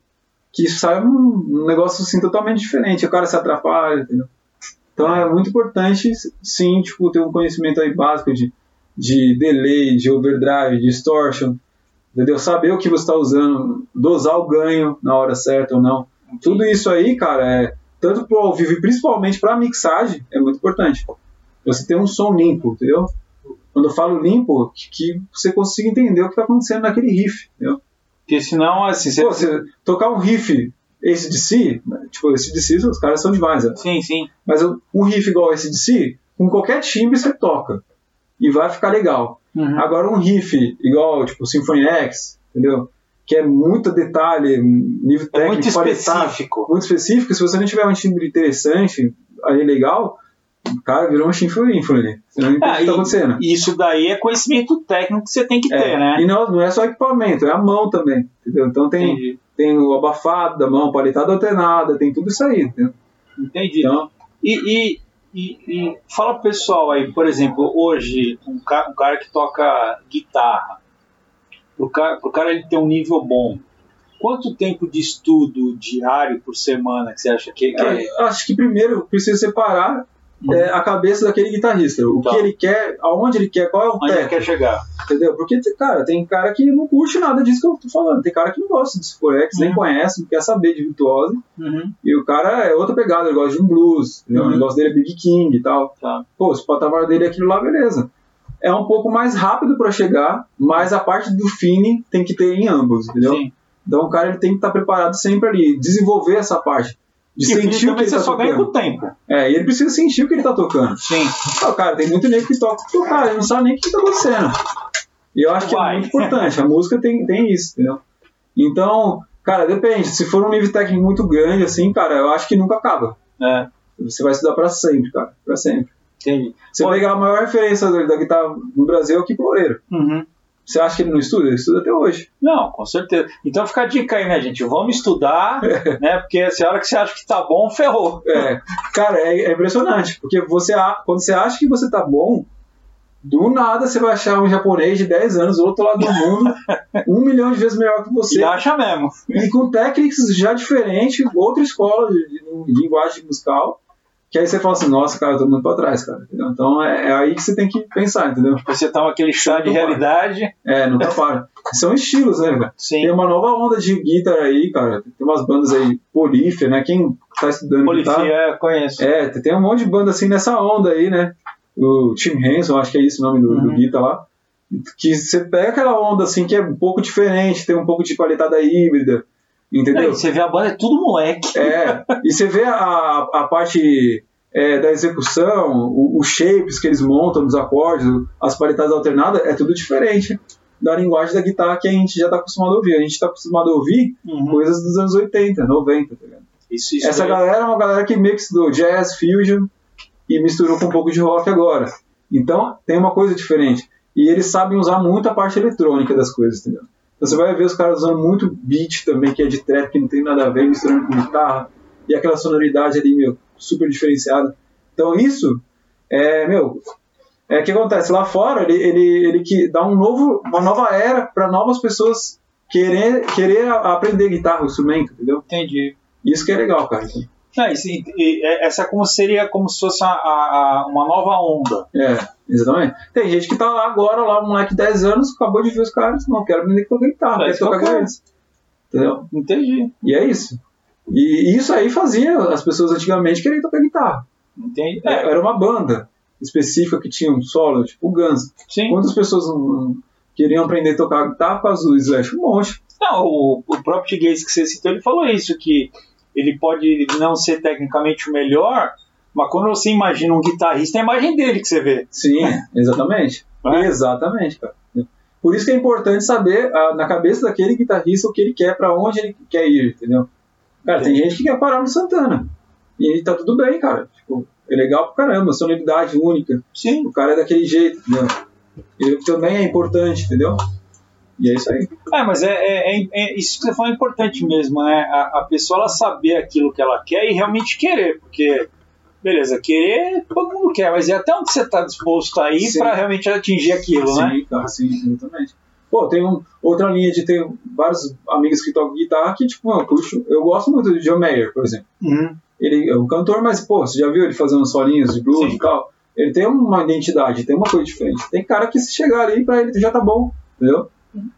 Speaker 2: que sai um, um negócio assim totalmente diferente. O cara se atrapalha, entendeu? Então é muito importante, sim, tipo, ter um conhecimento aí básico de, de delay, de overdrive, de distortion, entendeu? Saber o que você está usando, dosar o ganho na hora certa ou não. Tudo isso aí, cara, é tanto pro ao vivo e principalmente pra mixagem, é muito importante. Você ter um som limpo, entendeu? Quando eu falo limpo, que, que você consiga entender o que está acontecendo naquele riff, entendeu?
Speaker 1: Porque senão, assim, você...
Speaker 2: Pô, você tocar um riff esse de si, tipo, esse de si, os caras são demais, né?
Speaker 1: Sim, sim.
Speaker 2: Mas um riff igual esse de si, com qualquer timbre você toca. E vai ficar legal.
Speaker 1: Uhum.
Speaker 2: Agora um riff igual, tipo, Symphony X, entendeu? Que é muito detalhe, nível
Speaker 1: É
Speaker 2: técnico,
Speaker 1: muito específico.
Speaker 2: muito específico. Se você não tiver um timbre interessante, aí legal, cara virou um ali. Você não entende o
Speaker 1: Ah,
Speaker 2: que tá acontecendo.
Speaker 1: isso daí é conhecimento técnico que você tem que ter,
Speaker 2: É,
Speaker 1: né?
Speaker 2: E não, não é só equipamento, é a mão também, entendeu? Então tem,
Speaker 1: Entendi.
Speaker 2: tem o abafado da mão, paletada alternada, tem tudo isso aí, entendeu?
Speaker 1: Entendi.
Speaker 2: Então,
Speaker 1: E, e, e, e fala pro pessoal aí, por exemplo, hoje, um cara, um cara que toca guitarra, pro cara, pro cara ele ter um nível bom, quanto tempo de estudo diário por semana que você acha que, que é?
Speaker 2: eu acho que primeiro precisa separar é, a cabeça daquele guitarrista. O
Speaker 1: Tá.
Speaker 2: que ele quer, aonde ele quer, qual é o
Speaker 1: Onde ele
Speaker 2: teto,
Speaker 1: quer chegar?
Speaker 2: entendeu? Porque, cara, tem cara que não curte nada disso que eu tô falando. Tem cara que não gosta de Forex, nem
Speaker 1: Uhum.
Speaker 2: conhece, não quer saber de virtuose.
Speaker 1: Uhum.
Speaker 2: E o cara é outra pegada, ele gosta de um blues?
Speaker 1: Uhum.
Speaker 2: o negócio dele é Big King e tal.
Speaker 1: Tá.
Speaker 2: Pô, se o patamar dele é aquilo lá, beleza. É um pouco mais rápido para chegar, mas a parte do fine tem que ter em ambos, entendeu?
Speaker 1: Sim.
Speaker 2: Então o cara ele tem que estar preparado sempre ali, desenvolver essa parte. De
Speaker 1: E o
Speaker 2: sentir o que
Speaker 1: também
Speaker 2: ele
Speaker 1: você
Speaker 2: tá
Speaker 1: só ganha com
Speaker 2: tocando.
Speaker 1: o tempo.
Speaker 2: É, e ele precisa sentir o que ele tá tocando.
Speaker 1: Sim.
Speaker 2: Ah, cara, tem muito nego que toca, tocar, ele não sabe nem o que tá acontecendo. E eu acho que
Speaker 1: Vai.
Speaker 2: é muito importante, a música tem, tem isso, entendeu? Então, cara, depende. Se for um nível técnico muito grande, assim, cara, eu acho que nunca acaba.
Speaker 1: É,
Speaker 2: Você vai estudar pra sempre, cara, pra sempre.
Speaker 1: entendi.
Speaker 2: Você
Speaker 1: Pô,
Speaker 2: pegar a maior referência da, da guitarra no Brasil é o Kiko Loureiro.
Speaker 1: Uhum.
Speaker 2: Você acha que ele não estuda? Ele estuda até hoje.
Speaker 1: Não, com certeza. Então fica a dica aí, né, gente? Vamos estudar, [laughs] né? Porque se a hora que você acha que tá bom, ferrou.
Speaker 2: É, cara, é, é impressionante, porque você, quando você acha que você tá bom, do nada você vai achar um japonês de 10 anos, do outro lado do mundo, [laughs] um milhão de vezes melhor que você,
Speaker 1: E acha mesmo.
Speaker 2: e com técnicas já diferentes, outra escola de- de linguagem musical, que aí você fala assim, nossa, cara, tô muito pra trás, cara. entendeu? Então é, é aí que você tem que pensar, entendeu?
Speaker 1: Você toma aquele chá de
Speaker 2: Nunca para.
Speaker 1: realidade.
Speaker 2: É, nunca para. São estilos, né, cara?
Speaker 1: Sim.
Speaker 2: Tem uma nova onda de guitarra aí, cara. Tem umas bandas aí, Polífia, né? Quem tá estudando guitarra...
Speaker 1: Polifia, é, conheço.
Speaker 2: É, tem um monte de banda assim nessa onda aí, né? O Tim Henson, acho que é isso o nome do, do
Speaker 1: Uhum.
Speaker 2: guitar lá. Que você pega aquela onda assim que é um pouco diferente, tem um pouco de qualidade híbrida, entendeu?
Speaker 1: você vê a banda, é tudo moleque.
Speaker 2: É, e você vê a, a parte é, da execução, os shapes que eles montam nos acordes, as paletadas alternadas, é tudo diferente da linguagem da guitarra que a gente já está acostumado a ouvir. A gente está acostumado a ouvir
Speaker 1: Uhum.
Speaker 2: coisas dos anos 80, 90, tá ligado?
Speaker 1: Isso, isso
Speaker 2: Essa galera é uma galera que que estudou jazz, fusion e misturou com um pouco de rock agora. Então tem uma coisa diferente. E eles sabem usar muito a parte eletrônica das coisas, entendeu? Você vai ver os caras usando muito beat também, que é de trap, que não tem nada a ver, misturando com guitarra. E aquela sonoridade ali, meu, super diferenciada. Então isso, é, meu, é o que acontece lá fora, ele, ele, ele que dá um novo, uma nova era para novas pessoas querer, querer aprender guitarra, o instrumento, entendeu?
Speaker 1: Entendi.
Speaker 2: Isso que é legal, cara.
Speaker 1: Não, isso- e- e- é- essa como seria como se fosse a- a- a- uma nova onda.
Speaker 2: É, exatamente. Tem gente que tá lá agora, lá, um moleque de 10 anos, acabou de ver os caras, não quero aprender a tocar guitarra,
Speaker 1: É
Speaker 2: quero
Speaker 1: eu
Speaker 2: tocar com eles. Entendeu?
Speaker 1: Entendi.
Speaker 2: E é isso. E isso aí fazia as pessoas antigamente quererem tocar guitarra.
Speaker 1: Entendi.
Speaker 2: É,
Speaker 1: É,
Speaker 2: Era uma banda específica que tinha um solo, tipo o Guns.
Speaker 1: sim.
Speaker 2: Quantas pessoas não, queriam aprender a tocar guitarra com do Slash? Um monte.
Speaker 1: Não, o, o próprio Tiguez que você citou, ele falou isso, que ele pode não ser tecnicamente o melhor, mas quando você imagina um guitarrista, é a imagem dele que você vê.
Speaker 2: Sim, exatamente.
Speaker 1: É.
Speaker 2: Exatamente, cara. Por isso que é importante saber ah, na cabeça daquele guitarrista o que ele quer, pra onde ele quer ir, entendeu? Cara, tem gente que quer parar no Santana. E tá tudo bem, cara. Tipo, é legal pra caramba, sonoridade única.
Speaker 1: Sim.
Speaker 2: O cara é daquele jeito, entendeu? Ele também é importante, entendeu? E é isso aí.
Speaker 1: É, mas é, é- é- é- isso que você falou é importante mesmo, né? A, a pessoa ela saber aquilo que ela quer e realmente querer, porque, beleza, querer todo mundo quer, mas e até onde você está disposto a ir para realmente atingir aquilo,
Speaker 2: sim,
Speaker 1: né?
Speaker 2: cara, sim, exatamente. Pô, tem um, outra linha de ter vários amigos que tocam guitarra que, tipo, eu, puxo, eu gosto muito do John Mayer, por exemplo.
Speaker 1: Uhum.
Speaker 2: Ele é um cantor, mas, pô, você já viu ele fazendo solinhos de blues
Speaker 1: Sim.
Speaker 2: e tal? Ele tem uma identidade, tem uma coisa diferente. Tem cara que se chegar ali, pra ele já tá bom, entendeu?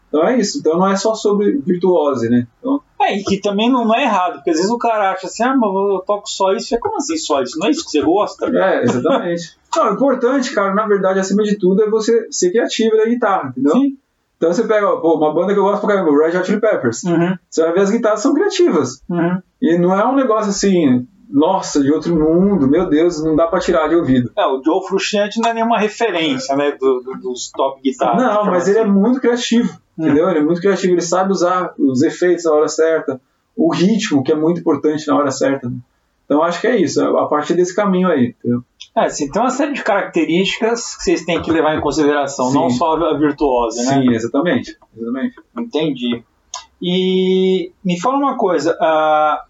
Speaker 2: Então é isso. Então não é só sobre virtuose, né? Então,
Speaker 1: É, e que também não, é errado, porque às vezes o cara acha assim, ah, mas eu toco só isso. É como assim só isso? Não é isso que você gosta?
Speaker 2: é, exatamente. [laughs] não, o importante, cara, na verdade, acima de tudo, é você ser criativo na guitarra, entendeu?
Speaker 1: Sim.
Speaker 2: Então você pega, pô, uma banda que eu gosto pra caramba, o Red Hot Chili Peppers.
Speaker 1: Uhum.
Speaker 2: Você vai ver as guitarras são criativas.
Speaker 1: Uhum.
Speaker 2: E não é um negócio assim, nossa, de outro mundo, meu Deus, não dá pra tirar de ouvido.
Speaker 1: É, o Joe Frusciante não é nenhuma referência, né, do- do- dos top guitarras.
Speaker 2: não, mas ele é muito criativo,
Speaker 1: Hum.
Speaker 2: entendeu? Ele é muito criativo, ele sabe usar os efeitos na hora certa, o ritmo, que é muito importante na hora certa. Então acho que é isso, a partir desse caminho aí, entendeu?
Speaker 1: É, assim, tem uma série de características que vocês têm que levar em consideração,
Speaker 2: Sim.
Speaker 1: não só a virtuose, né?
Speaker 2: Sim, exatamente. exatamente.
Speaker 1: Entendi. E me fala uma coisa, ah,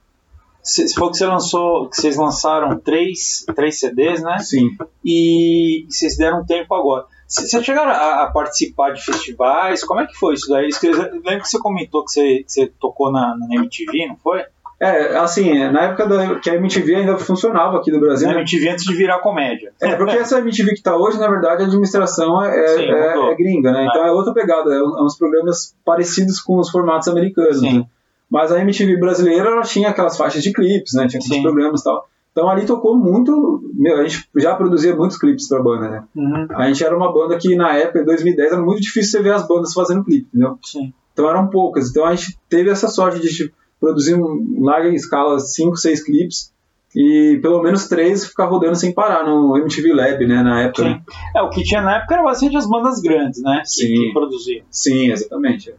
Speaker 1: você você falou que você lançou, que vocês lançaram três, três CDs, né?
Speaker 2: Sim.
Speaker 1: E vocês deram tempo agora. Vocês chegaram a, a participar de festivais? Como é que foi isso daí? Isso que eu lembro que você comentou que você, que você tocou na, na MTV, não foi?
Speaker 2: É, assim, na época da, que a MTV ainda funcionava aqui no Brasil,
Speaker 1: Na
Speaker 2: né?
Speaker 1: MTV antes de virar comédia.
Speaker 2: É, porque essa MTV que tá hoje, na verdade, a administração é,
Speaker 1: Sim,
Speaker 2: é- é gringa, né? Então é outra pegada, é, é uns programas parecidos com os formatos americanos,
Speaker 1: Sim.
Speaker 2: né? Mas a MTV brasileira, ela tinha aquelas faixas de clipes, né? Tinha aqueles programas e tal. Então ali tocou muito, meu, a gente já produzia muitos clipes pra banda, né?
Speaker 1: Uhum,
Speaker 2: A gente era uma banda que na época, em 2010, era muito difícil você ver as bandas fazendo clipe, entendeu?
Speaker 1: sim.
Speaker 2: Então eram poucas. Então a gente teve essa sorte de tipo, produzir em larga escala 5, 6 clipes e pelo menos três ficar rodando sem parar no MTV Lab, né, na época.
Speaker 1: Sim.
Speaker 2: né?
Speaker 1: É, o que tinha na época era bastante as bandas grandes, né?
Speaker 2: Sim.
Speaker 1: que produziam.
Speaker 2: Sim, exatamente.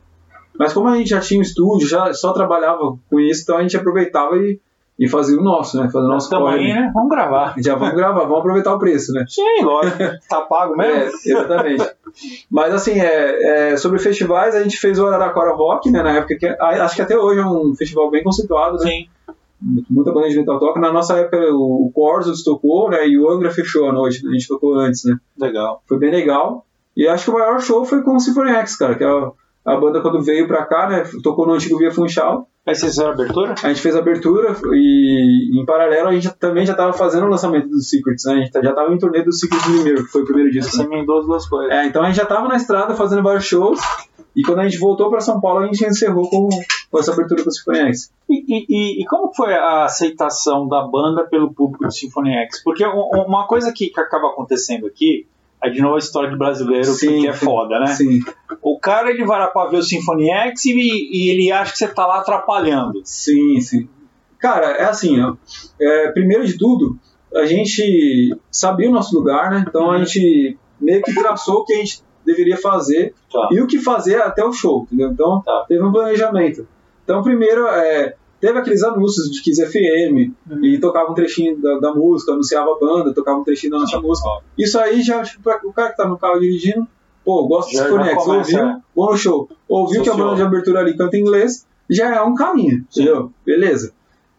Speaker 2: Mas como a gente já tinha um estúdio, já só trabalhava com isso, então a gente aproveitava e, e fazia o nosso, né? Fazia o nosso corre.
Speaker 1: aí, né? Vamos gravar. [laughs]
Speaker 2: Já vamos gravar, vamos aproveitar o preço, né?
Speaker 1: Sim, lógico. tá pago mesmo?
Speaker 2: É, exatamente. Mas assim, é, é, sobre festivais, a gente fez o Araraquara Rock, né? Na época que. Acho que até hoje é um festival bem conceituado, né?
Speaker 1: Sim.
Speaker 2: Muita banda de metal toca. Na nossa época, o, o Corsos tocou, né? E o Angra fechou a noite, né? A gente tocou antes, né?
Speaker 1: Legal.
Speaker 2: Foi bem legal. E acho que o maior show foi com o Symphony X, cara, que é a, a banda quando veio pra cá, né? Tocou no antigo Via Funchal.
Speaker 1: Aí vocês fizeram a abertura?
Speaker 2: A gente fez a abertura e, em paralelo, a gente também já tava fazendo o lançamento dos Secrets, né? A gente já tava em turnê dos Secrets primeiro, que foi o primeiro disco.
Speaker 1: Você
Speaker 2: Né?
Speaker 1: emendou as duas coisas.
Speaker 2: É, então a gente já tava na estrada fazendo vários shows. E quando a gente voltou pra São Paulo, a gente encerrou com, com essa abertura com o Symphony X.
Speaker 1: E, e- e- como foi a aceitação da banda pelo público do Symphony X? Porque uma coisa que, que acaba acontecendo aqui, é de novo a história de brasileiro,
Speaker 2: Sim,
Speaker 1: que é foda, né?
Speaker 2: Sim,
Speaker 1: O cara ele vai lá pra ver o Symphony X e, e ele acha que você tá lá atrapalhando.
Speaker 2: sim, sim. Cara, é assim, ó. É, primeiro de tudo, a gente sabia o nosso lugar, né? Então a
Speaker 1: Uhum.
Speaker 2: gente meio que traçou o que a gente deveria fazer
Speaker 1: Tá.
Speaker 2: e o que fazer até o show, entendeu? Então
Speaker 1: Tá.
Speaker 2: teve um planejamento. Então, primeiro, é, teve aqueles anúncios de Kiss FM
Speaker 1: Uhum.
Speaker 2: e tocava um trechinho da, da música, anunciava a banda, tocava um trechinho da nossa música. Isso aí já, tipo, pra- o cara que tá no carro dirigindo, pô, gosta de
Speaker 1: Já-
Speaker 2: Symphony
Speaker 1: já
Speaker 2: X,
Speaker 1: começa,
Speaker 2: ouviu,
Speaker 1: é.
Speaker 2: vou no show, ouviu que a banda de abertura ali canta em inglês, já é um caminho,
Speaker 1: Sim.
Speaker 2: entendeu? Beleza.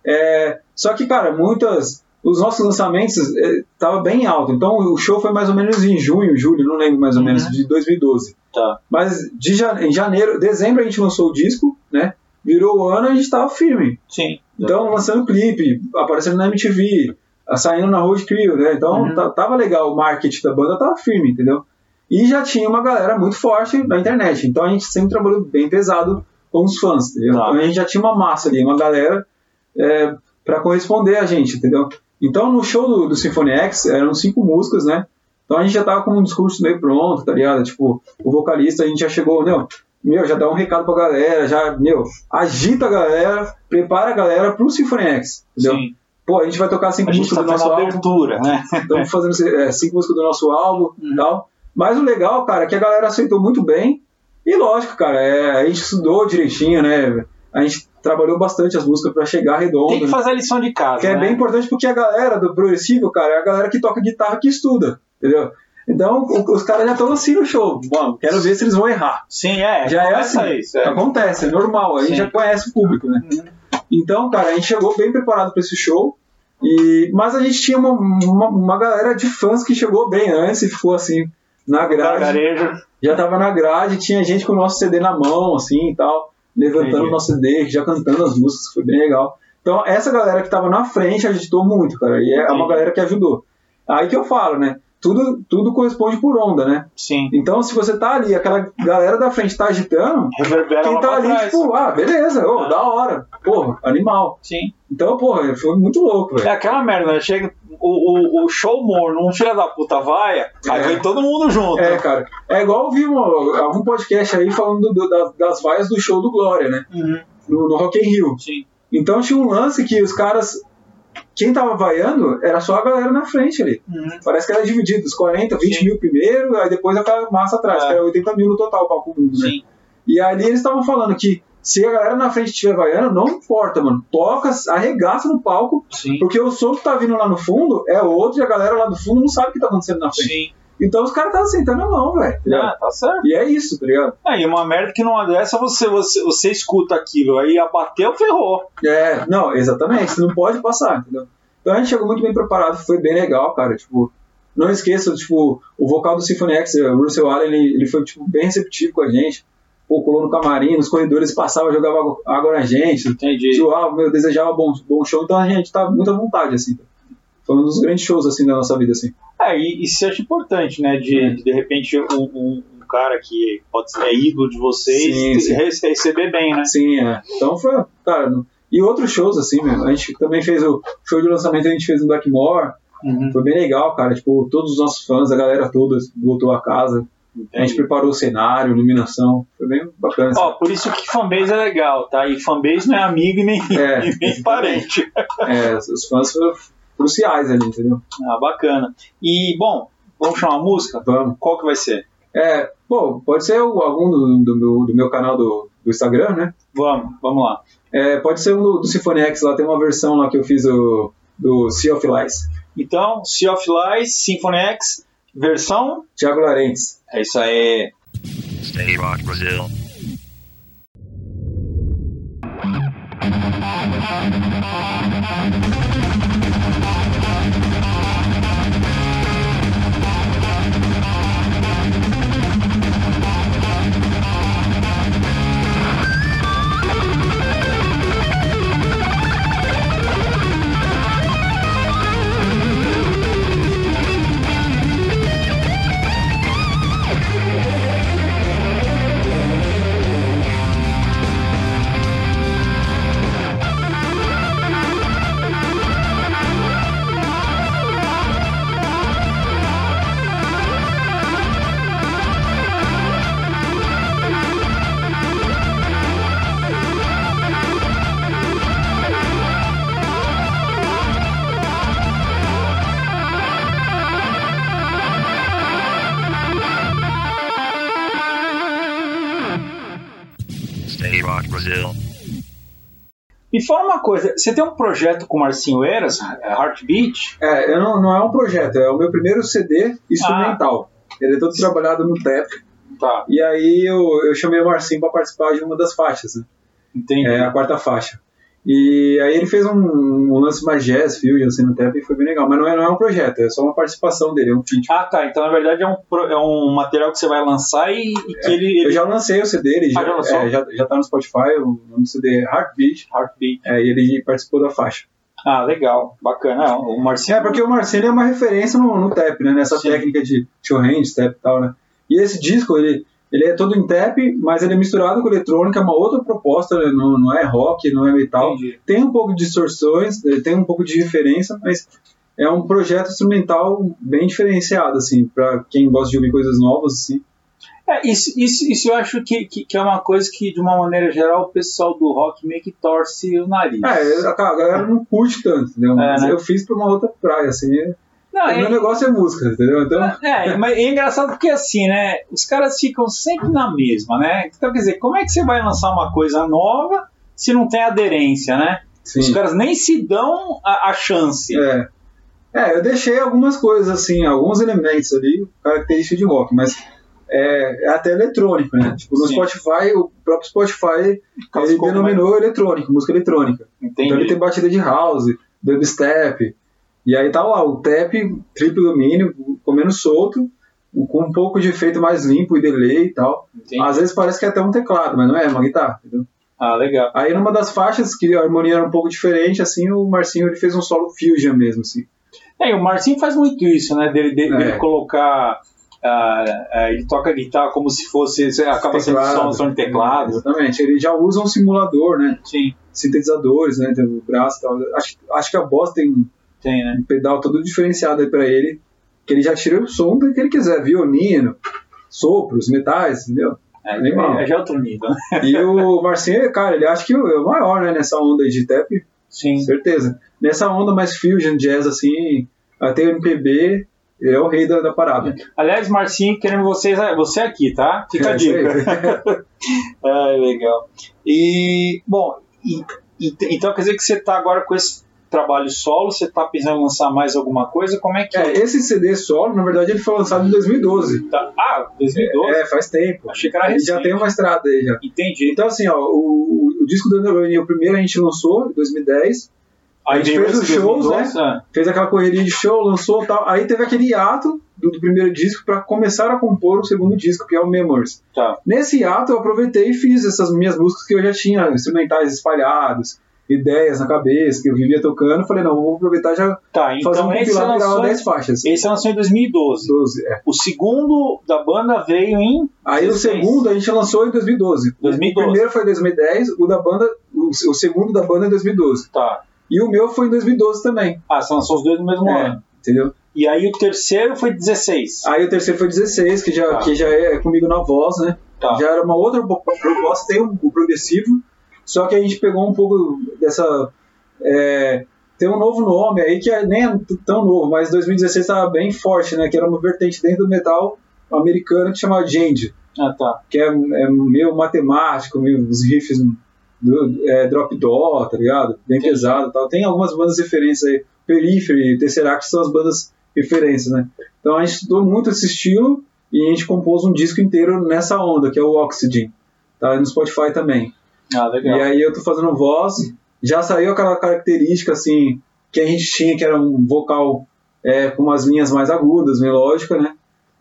Speaker 2: É, só que, cara, muitas. Os nossos lançamentos é, tava bem alto. Então o show foi mais ou menos em junho, julho, não lembro mais ou
Speaker 1: Uhum.
Speaker 2: menos, de 2012.
Speaker 1: Tá.
Speaker 2: Mas de em janeiro, dezembro a gente lançou o disco, né? Virou o ano a gente tava firme.
Speaker 1: Sim.
Speaker 2: Então, lançando clipe, aparecendo na MTV, saindo na Road Crew, né? Então,
Speaker 1: Uhum.
Speaker 2: tá- tava legal, o marketing da banda tava firme, entendeu? E já tinha uma galera muito forte na internet. Então, a gente sempre trabalhou bem pesado com os fãs, entendeu?
Speaker 1: Tá.
Speaker 2: Então, a gente já tinha uma massa ali, uma galera é, para corresponder a gente, entendeu? Então, no show do, do Symphony X, eram cinco músicas, né? Então, a gente já tava com um discurso meio pronto, tá ligado? Tipo, o vocalista, a gente já chegou, meu, meu, já dá um recado pra galera, já, meu, agita a galera, prepara a galera pro Symphony X, entendeu?
Speaker 1: Sim.
Speaker 2: Pô, a gente vai tocar cinco músicas
Speaker 1: tá
Speaker 2: do nosso álbum,
Speaker 1: abertura, né? [laughs]
Speaker 2: estamos fazendo é, cinco músicas do nosso álbum
Speaker 1: Uhum.
Speaker 2: e tal. Mas o legal, cara, é que a galera aceitou muito bem E lógico, cara, é, a gente estudou direitinho, né? A gente trabalhou bastante as músicas pra chegar redondo.
Speaker 1: Tem que
Speaker 2: né?
Speaker 1: fazer a lição de casa.
Speaker 2: Que é
Speaker 1: né?
Speaker 2: bem importante porque a galera do progressivo, cara, é a galera que toca guitarra que estuda, entendeu? Então os caras já estão assim no show. Bom, quero ver se eles vão errar.
Speaker 1: Sim, é.
Speaker 2: Já é assim.
Speaker 1: Isso, é.
Speaker 2: Acontece, é normal, a gente
Speaker 1: Sim.
Speaker 2: já conhece o público, né? Então, cara, a gente chegou bem preparado para esse show. E, mas a gente tinha uma, uma, uma galera de fãs que chegou bem antes e ficou assim na grade. Já tava na grade, tinha gente com o nosso CD na mão, assim e tal, levantando o nosso CD, já cantando as músicas, foi bem legal. Então, essa galera que tava na frente agitou muito, cara, e é uma galera que ajudou. Aí que eu falo, né? Tudo, tudo corresponde por onda, né?
Speaker 1: Sim.
Speaker 2: Então, se você tá ali, aquela galera da frente tá agitando,
Speaker 1: Reverbera
Speaker 2: quem tá ali,
Speaker 1: trás.
Speaker 2: tipo, ah, beleza, ô,
Speaker 1: Ah.
Speaker 2: da hora, porra, animal.
Speaker 1: Sim.
Speaker 2: Então, porra, foi muito louco,
Speaker 1: É
Speaker 2: velho.
Speaker 1: aquela merda, né? Chega o, o, o show morno, um filho da puta vaia, aí
Speaker 2: É.
Speaker 1: vem todo mundo junto.
Speaker 2: É, cara. É igual eu vi um, algum podcast aí falando do- das, das vaias do show do Glória, né?
Speaker 1: Uhum.
Speaker 2: No, no Rock in Rio.
Speaker 1: Sim.
Speaker 2: Então tinha um lance que os caras. Quem tava vaiando era só a galera na frente ali.
Speaker 1: Uhum.
Speaker 2: Parece que era dividido, os 40, 20
Speaker 1: Sim.
Speaker 2: mil primeiro, aí depois aquela massa atrás,
Speaker 1: É.
Speaker 2: que era 80 mil no total, o palco mundo, né?
Speaker 1: Sim.
Speaker 2: E ali eles estavam falando que se a galera na frente estiver vaiando, não importa, mano. Toca, arregaça no palco,
Speaker 1: Sim.
Speaker 2: porque o som que tá vindo lá no fundo é outro e a galera lá do fundo não sabe o que tá acontecendo na frente.
Speaker 1: Sim.
Speaker 2: Então os caras estavam sentando a mão, velho. tá?
Speaker 1: Ah, tá certo.
Speaker 2: E é isso, tá ligado?
Speaker 1: Aí uma merda que numa dessa você, você, você escuta aquilo, aí abateu, ferrou.
Speaker 2: É, não, exatamente, você não pode passar, entendeu? Então a gente chegou muito bem preparado, foi bem legal, cara, tipo, não esqueça, tipo, o vocal do Symphony X, o Russell Allen, ele, ele foi, tipo, bem receptivo com a gente, pô, colou no camarim, nos corredores, passava, jogava água- água na gente,
Speaker 1: Entendi.
Speaker 2: zoava, meu, desejava bom, bom show, então a gente tá muito à vontade, assim, foi um dos grandes shows, assim, da nossa vida, assim.
Speaker 1: É, e isso eu acho importante, né? De, de, de repente um, um, um cara que pode ser é ídolo de vocês
Speaker 2: Sim, sim.
Speaker 1: rece- receber bem, né?
Speaker 2: Sim, é. Então foi, cara, e outros shows, assim, meu, a gente também fez o show de lançamento, a gente fez no Blackmore,
Speaker 1: Uhum.
Speaker 2: Foi bem legal, cara. Tipo, todos os nossos fãs, a galera toda voltou a casa. A gente preparou o cenário, iluminação. Foi bem bacana. assim.
Speaker 1: Ó, por isso que fanbase é legal, tá? E fanbase não é amigo e nem,
Speaker 2: É, [laughs]
Speaker 1: e nem parente.
Speaker 2: É, os fãs foram cruciais ali, entendeu?
Speaker 1: Ah, bacana. E, bom, vamos chamar uma música?
Speaker 2: Vamos.
Speaker 1: Qual que vai ser?
Speaker 2: É, bom, pode ser o- algum do, do, meu- do meu canal do, do Instagram, né?
Speaker 1: Vamos, vamos lá.
Speaker 2: É, pode ser um do, do Symphony X, lá tem uma versão lá que eu fiz do, do Sea of Lies.
Speaker 1: Então, Sea of Lies, Symphony X, versão.
Speaker 2: Thiago Larentes.
Speaker 1: É isso aí.
Speaker 3: Stay Rock Brazil.
Speaker 1: Coisa, você tem um projeto com o Marcinho Eras, Heartbeat?
Speaker 2: É, eu não, não é um projeto, é o meu primeiro CD instrumental. Ele é todo trabalhado no tap.
Speaker 1: Tá,
Speaker 2: E aí eu, eu chamei o Marcinho para participar de uma das faixas, né?
Speaker 1: entendi.
Speaker 2: É a quarta faixa. E aí ele fez um, um lance mais jazz, fusion, assim, no tap e foi bem legal. Mas não é, não é um projeto, é só uma participação dele, é um feat.
Speaker 1: Ah, tá. Então, na verdade, é um, pro- é um material que você vai lançar e, e que ele,
Speaker 2: Eu
Speaker 1: ele...
Speaker 2: já lancei o CD, ele
Speaker 1: Ah,
Speaker 2: já,
Speaker 1: já
Speaker 2: é, já, já tá no Spotify, o nome do CD é Heartbeat,
Speaker 1: Heartbeat.
Speaker 2: é, e ele participou da faixa.
Speaker 1: Ah, legal. Bacana. É, o Marcinho...
Speaker 2: É, porque o Marcelo é uma referência no, no tap, né? Nessa
Speaker 1: Sim.
Speaker 2: técnica de two hands, tap e tal, né? E esse disco, ele, ele é todo em tap, mas ele é misturado com eletrônica, é uma outra proposta, né? não, não é rock, não é metal.
Speaker 1: Entendi.
Speaker 2: Tem um pouco de distorções, ele tem um pouco de diferença, mas é um projeto instrumental bem diferenciado, assim, pra quem gosta de ouvir coisas novas, assim.
Speaker 1: É, isso, isso, isso eu acho que, que, que é uma coisa que, de uma maneira geral, o pessoal do rock meio que torce o nariz.
Speaker 2: É, a a galera não curte tanto, entendeu?
Speaker 1: É,
Speaker 2: Mas
Speaker 1: né?
Speaker 2: eu fiz pra uma outra praia, assim,
Speaker 1: Não,
Speaker 2: o
Speaker 1: é,
Speaker 2: meu negócio é música, entendeu? Então, [laughs]
Speaker 1: é, mas é engraçado porque assim, né? Os caras ficam sempre na mesma, né? Então, quer dizer, como é que você vai lançar uma coisa nova se não tem aderência, né? Os
Speaker 2: sim.
Speaker 1: caras nem se dão a, a chance.
Speaker 2: É. É, eu deixei algumas coisas assim, alguns elementos ali, características de rock, mas é, é até eletrônico, né? Tipo, no
Speaker 1: Sim.
Speaker 2: Spotify, o próprio Spotify, ele
Speaker 1: Classificou como
Speaker 2: denominou eletrônico, música eletrônica.
Speaker 1: Entendi.
Speaker 2: Então ele tem batida de house, dubstep, e aí tá lá, o tap, triplo domínio, comendo solto, com um pouco de efeito mais limpo e delay e tal.
Speaker 1: Entendi.
Speaker 2: Às vezes parece que é até um teclado, mas não é, é uma guitarra, entendeu?
Speaker 1: Ah, legal.
Speaker 2: Aí numa das faixas, que a harmonia era um pouco diferente, assim, o Marcinho ele fez um solo fusion mesmo, assim.
Speaker 1: É, o Marcinho faz muito isso, né? Dele,
Speaker 2: É.
Speaker 1: dele colocar. ah, ah, ele toca guitarra como se fosse. acaba sendo só um som de teclado.
Speaker 2: Exatamente, ele já usa um simulador, né?
Speaker 1: Sim,
Speaker 2: Sintetizadores, né? Tem o braço e tal. Acho, acho que a Boss tem
Speaker 1: tem, né?
Speaker 2: pedal todo diferenciado aí pra ele, que ele já tira o som do que ele quiser, violino, sopros, metais, entendeu?
Speaker 1: É,
Speaker 2: Animal.
Speaker 1: é já outro nível, né?
Speaker 2: E o Marcinho, cara, ele acha que é o maior, né, nessa onda aí de tap,
Speaker 1: Sim.
Speaker 2: certeza. Nessa onda mais fusion, jazz, assim, até o MPB, ele é o rei da, da parada.
Speaker 1: Aliás, Marcinho, queremos vocês, você aqui, tá? Fica
Speaker 2: É,
Speaker 1: a dica. ah, [laughs] legal. E, bom, e- então quer dizer que você está agora com esse trabalho solo, você está pensando em lançar mais alguma coisa? Como é que
Speaker 2: É, esse CD solo, na verdade, ele foi lançado em 2012.
Speaker 1: tá? Ah, 2012?
Speaker 2: É, faz tempo.
Speaker 1: Achei que era
Speaker 2: Ele já
Speaker 1: recente.
Speaker 2: tem uma estrada aí já.
Speaker 1: Entendi.
Speaker 2: Então, assim, ó, o, o disco do Underline, o primeiro a gente lançou em 2010, a gente fez os shows,
Speaker 1: 2012, ah,
Speaker 2: fez aquela correria de show, lançou e tal. Aí teve aquele hiato do, do primeiro disco para começar a compor o segundo disco, que é o Memories.
Speaker 1: Tá.
Speaker 2: Nesse ato eu aproveitei e fiz essas minhas músicas que eu já tinha, instrumentais espalhados, ideias na cabeça, que eu vivia tocando. Falei, não, vou aproveitar já
Speaker 1: Tá,
Speaker 2: fazer
Speaker 1: então
Speaker 2: um
Speaker 1: esse
Speaker 2: compilado e gravar
Speaker 1: lançou,
Speaker 2: 10 faixas.
Speaker 1: esse lançou em 2012.
Speaker 2: 12, é.
Speaker 1: O segundo da banda veio em
Speaker 2: Aí o
Speaker 1: 16.
Speaker 2: segundo a gente lançou em 2012.
Speaker 1: 2012.
Speaker 2: O primeiro foi em 2010, o da banda, o, o segundo da banda em 2012.
Speaker 1: Tá.
Speaker 2: E o meu foi em 2012 também.
Speaker 1: Ah, você lançou os dois no mesmo
Speaker 2: É,
Speaker 1: ano.
Speaker 2: entendeu?
Speaker 1: E aí o terceiro foi 16.
Speaker 2: Aí o terceiro foi 16, que já,
Speaker 1: Tá.
Speaker 2: que já é comigo na voz, né?
Speaker 1: Tá.
Speaker 2: Já era uma outra proposta, tem um, o progressivo, só que a gente pegou um pouco dessa. é, tem um novo nome aí que é- nem é tão novo, mas 2016 estava bem forte, né? Que era uma vertente dentro do metal americano que chamava Jandy,
Speaker 1: Ah, tá.
Speaker 2: que é, é meio matemático, meio os riffs do, é, drop dó, tá ligado? Bem
Speaker 1: Entendi.
Speaker 2: pesado tal. Tem algumas bandas referências aí, Periphery, Tesseract são as bandas referências, né? Então a gente estudou muito esse estilo e a gente compôs um disco inteiro nessa onda, que é o Oxygen. Tá no Spotify também.
Speaker 1: Ah, legal.
Speaker 2: E aí eu tô fazendo voz, já saiu aquela característica assim que a gente tinha, que era um vocal é, com umas linhas mais agudas, melódica, né?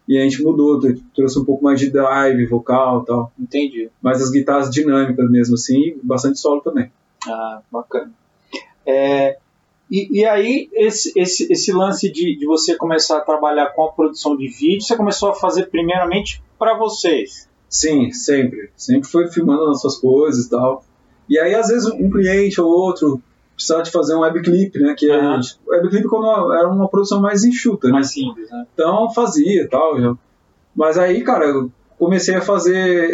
Speaker 2: E a gente mudou, trouxe um pouco mais de drive, vocal e tal.
Speaker 1: Entendi.
Speaker 2: Mas as guitarras dinâmicas mesmo assim, bastante solo também.
Speaker 1: Ah, bacana. É, e, e aí, esse, esse, esse lance de, de você começar a trabalhar com a produção de vídeo, você começou a fazer primeiramente para vocês.
Speaker 2: Sim, sempre. Sempre foi filmando as suas coisas e tal. E aí, às vezes, um cliente ou outro precisava de fazer um webclip, né? Que
Speaker 1: Aham.
Speaker 2: a gente- o webclip quando era uma produção mais enxuta, né?
Speaker 1: Mais simples, né?
Speaker 2: Então fazia e tal. já. Mas aí, cara, eu comecei a fazer.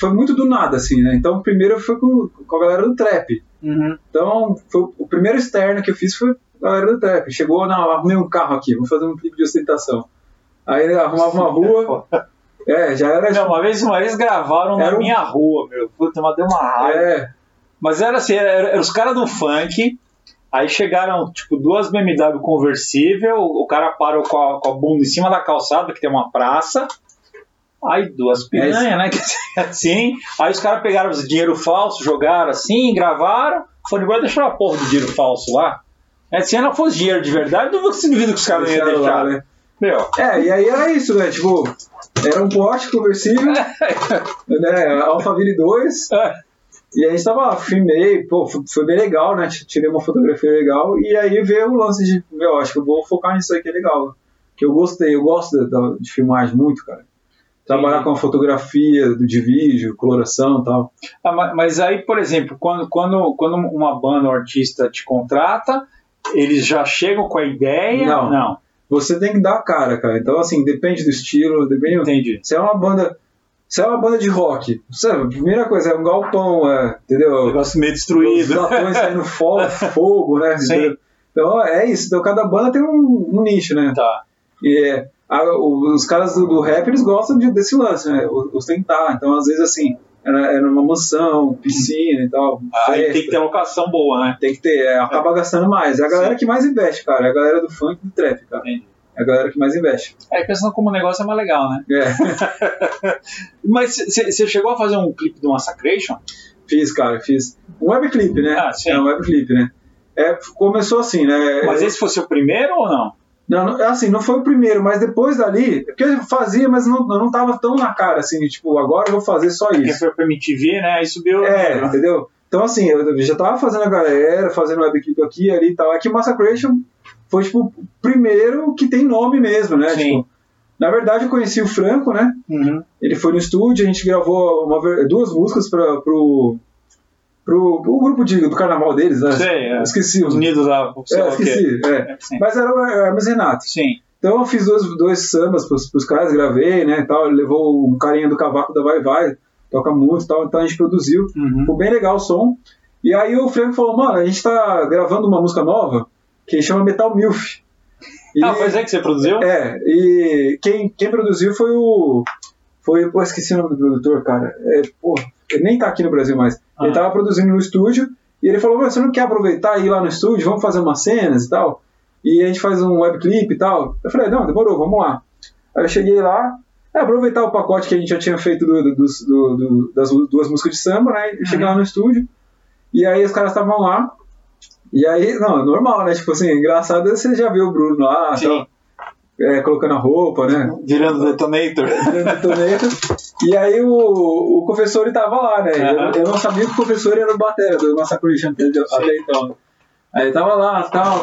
Speaker 2: Foi muito do nada, assim, né? Então, primeiro foi com, com a galera do trap.
Speaker 1: Uhum.
Speaker 2: Então, foi, o primeiro externo que eu fiz foi a galera do trap. Chegou, não, arrumei um carro aqui, vou fazer um clipe de ostentação. Aí arrumava uma rua, é, já era.
Speaker 1: Não, uma vez, uma vez gravaram
Speaker 2: Era
Speaker 1: na
Speaker 2: um-
Speaker 1: minha rua, meu. Puta, mas deu uma raiva.
Speaker 2: É,
Speaker 1: Mas era assim, era, era os caras do funk, aí chegaram, tipo, duas BMW conversível, o cara parou com a, com a bunda em cima da calçada, que tem uma praça, aí duas piranhas, né, que [laughs] assim, aí os caras pegaram os dinheiro falso, jogaram assim, gravaram, foram embora e deixaram a porra do dinheiro falso lá. É, se não fosse dinheiro de verdade, não se duvida que os caras não iam deixar,
Speaker 2: lá, né?
Speaker 1: Meu,
Speaker 2: É, e aí era isso, né? Tipo, era um Porsche conversível, [laughs] né? Alphaville 2.
Speaker 1: É.
Speaker 2: E a gente tava filmei, pô, foi bem legal, né? Tirei uma fotografia legal. E aí veio o lance de, meu, acho que eu vou focar nisso aí que é legal. Que eu gostei, eu gosto de, de filmagem muito, cara. Trabalhar
Speaker 1: Sim.
Speaker 2: com a fotografia de vídeo, coloração e tal.
Speaker 1: Ah, ma- mas aí, por exemplo, quando, quando, quando uma banda ou artista te contrata, eles já chegam com a ideia?
Speaker 2: Não.
Speaker 1: Não.
Speaker 2: Você tem que dar a cara, cara. Então, assim, depende do estilo, depende.
Speaker 1: Entendi.
Speaker 2: Se é uma banda. Se é uma banda de rock, sabe, a primeira coisa é um galpão, é, entendeu?
Speaker 1: Negócio meio
Speaker 2: Os
Speaker 1: destruído.
Speaker 2: latões saindo fogo, [laughs] fogo, né?
Speaker 1: Sim.
Speaker 2: Então é isso. Então cada banda tem um, um nicho, né?
Speaker 1: Tá.
Speaker 2: E é, a- os caras do, do rap, eles gostam de, desse lance, né? O- Ostentar. Então, às vezes, assim, era, era uma mansão, piscina e tal.
Speaker 1: Aí
Speaker 2: festa.
Speaker 1: tem que ter locação boa, né?
Speaker 2: Tem que ter, é, acaba gastando mais. É a galera que mais investe, cara. É a galera do funk e do trap, cara.
Speaker 1: Entendi.
Speaker 2: É a galera que mais investe.
Speaker 1: É, pensando como o negócio é mais legal, né?
Speaker 2: É, [laughs]
Speaker 1: Mas você chegou a fazer um clipe do Massacration?
Speaker 2: fiz, cara, fiz. Um webclip, né?
Speaker 1: Ah, sim.
Speaker 2: É um webclip, né? É, começou assim, né?
Speaker 1: Mas esse foi seu primeiro ou não?
Speaker 2: Não, assim, não foi o primeiro, mas depois dali, porque eu fazia, mas não, não tava tão na cara, assim, tipo, agora eu vou fazer só
Speaker 1: Porque
Speaker 2: isso.
Speaker 1: foi pra MTV, né? Aí subiu.
Speaker 2: É, entendeu? Então, assim, eu já tava fazendo a galera, fazendo webclip aqui e ali e tal. É que o Massacration foi, tipo, o primeiro que tem nome mesmo, né?
Speaker 1: Sim.
Speaker 2: Tipo, na verdade, eu conheci o Franco, né?
Speaker 1: Uhum.
Speaker 2: Ele foi no estúdio, a gente gravou uma duas músicas pra, pro, pro, pro grupo de, do carnaval deles, né?
Speaker 1: Sei, é.
Speaker 2: Esqueci
Speaker 1: Unidos lá,
Speaker 2: É,
Speaker 1: lá quê.
Speaker 2: esqueci, é.
Speaker 1: É, sim.
Speaker 2: Mas era o Hermes Renato.
Speaker 1: Sim.
Speaker 2: Então eu fiz dois, dois sambas pros, pros caras, gravei, né, tal. Ele levou um carinha do cavaco da Vai Vai, toca muito e tal, então a gente produziu.
Speaker 1: Uhum.
Speaker 2: Ficou bem legal o som. E aí o Frank falou, mano, a gente tá gravando uma música nova que chama Metal Milf. E,
Speaker 1: Ah, pois é que você produziu?
Speaker 2: é, e quem, quem produziu foi o. Foi. Pô, esqueci o nome do produtor, cara. É, pô, ele nem tá aqui no Brasil mais. Ele
Speaker 1: Ah.
Speaker 2: tava produzindo no estúdio e ele falou: "Mas você não quer aproveitar e ir lá no estúdio? Vamos fazer umas cenas e tal? E a gente faz um webclip e tal. Eu falei: não, demorou, vamos lá. Aí eu cheguei lá, é, aproveitar o pacote que a gente já tinha feito do- do- do- das duas músicas de samba, né? E cheguei lá no estúdio. E aí os caras estavam lá. E aí, não, normal, né? Tipo assim, engraçado você já viu o Bruno lá,
Speaker 1: Sim.
Speaker 2: tal, é, colocando a roupa, né?
Speaker 1: Virando detonator.
Speaker 2: Detonator. E aí o, o professor ele tava lá, né?
Speaker 1: Aham.
Speaker 2: Eu, eu não sabia que o professor era o batera do Massacration até, até então. Aí ele tava lá tal.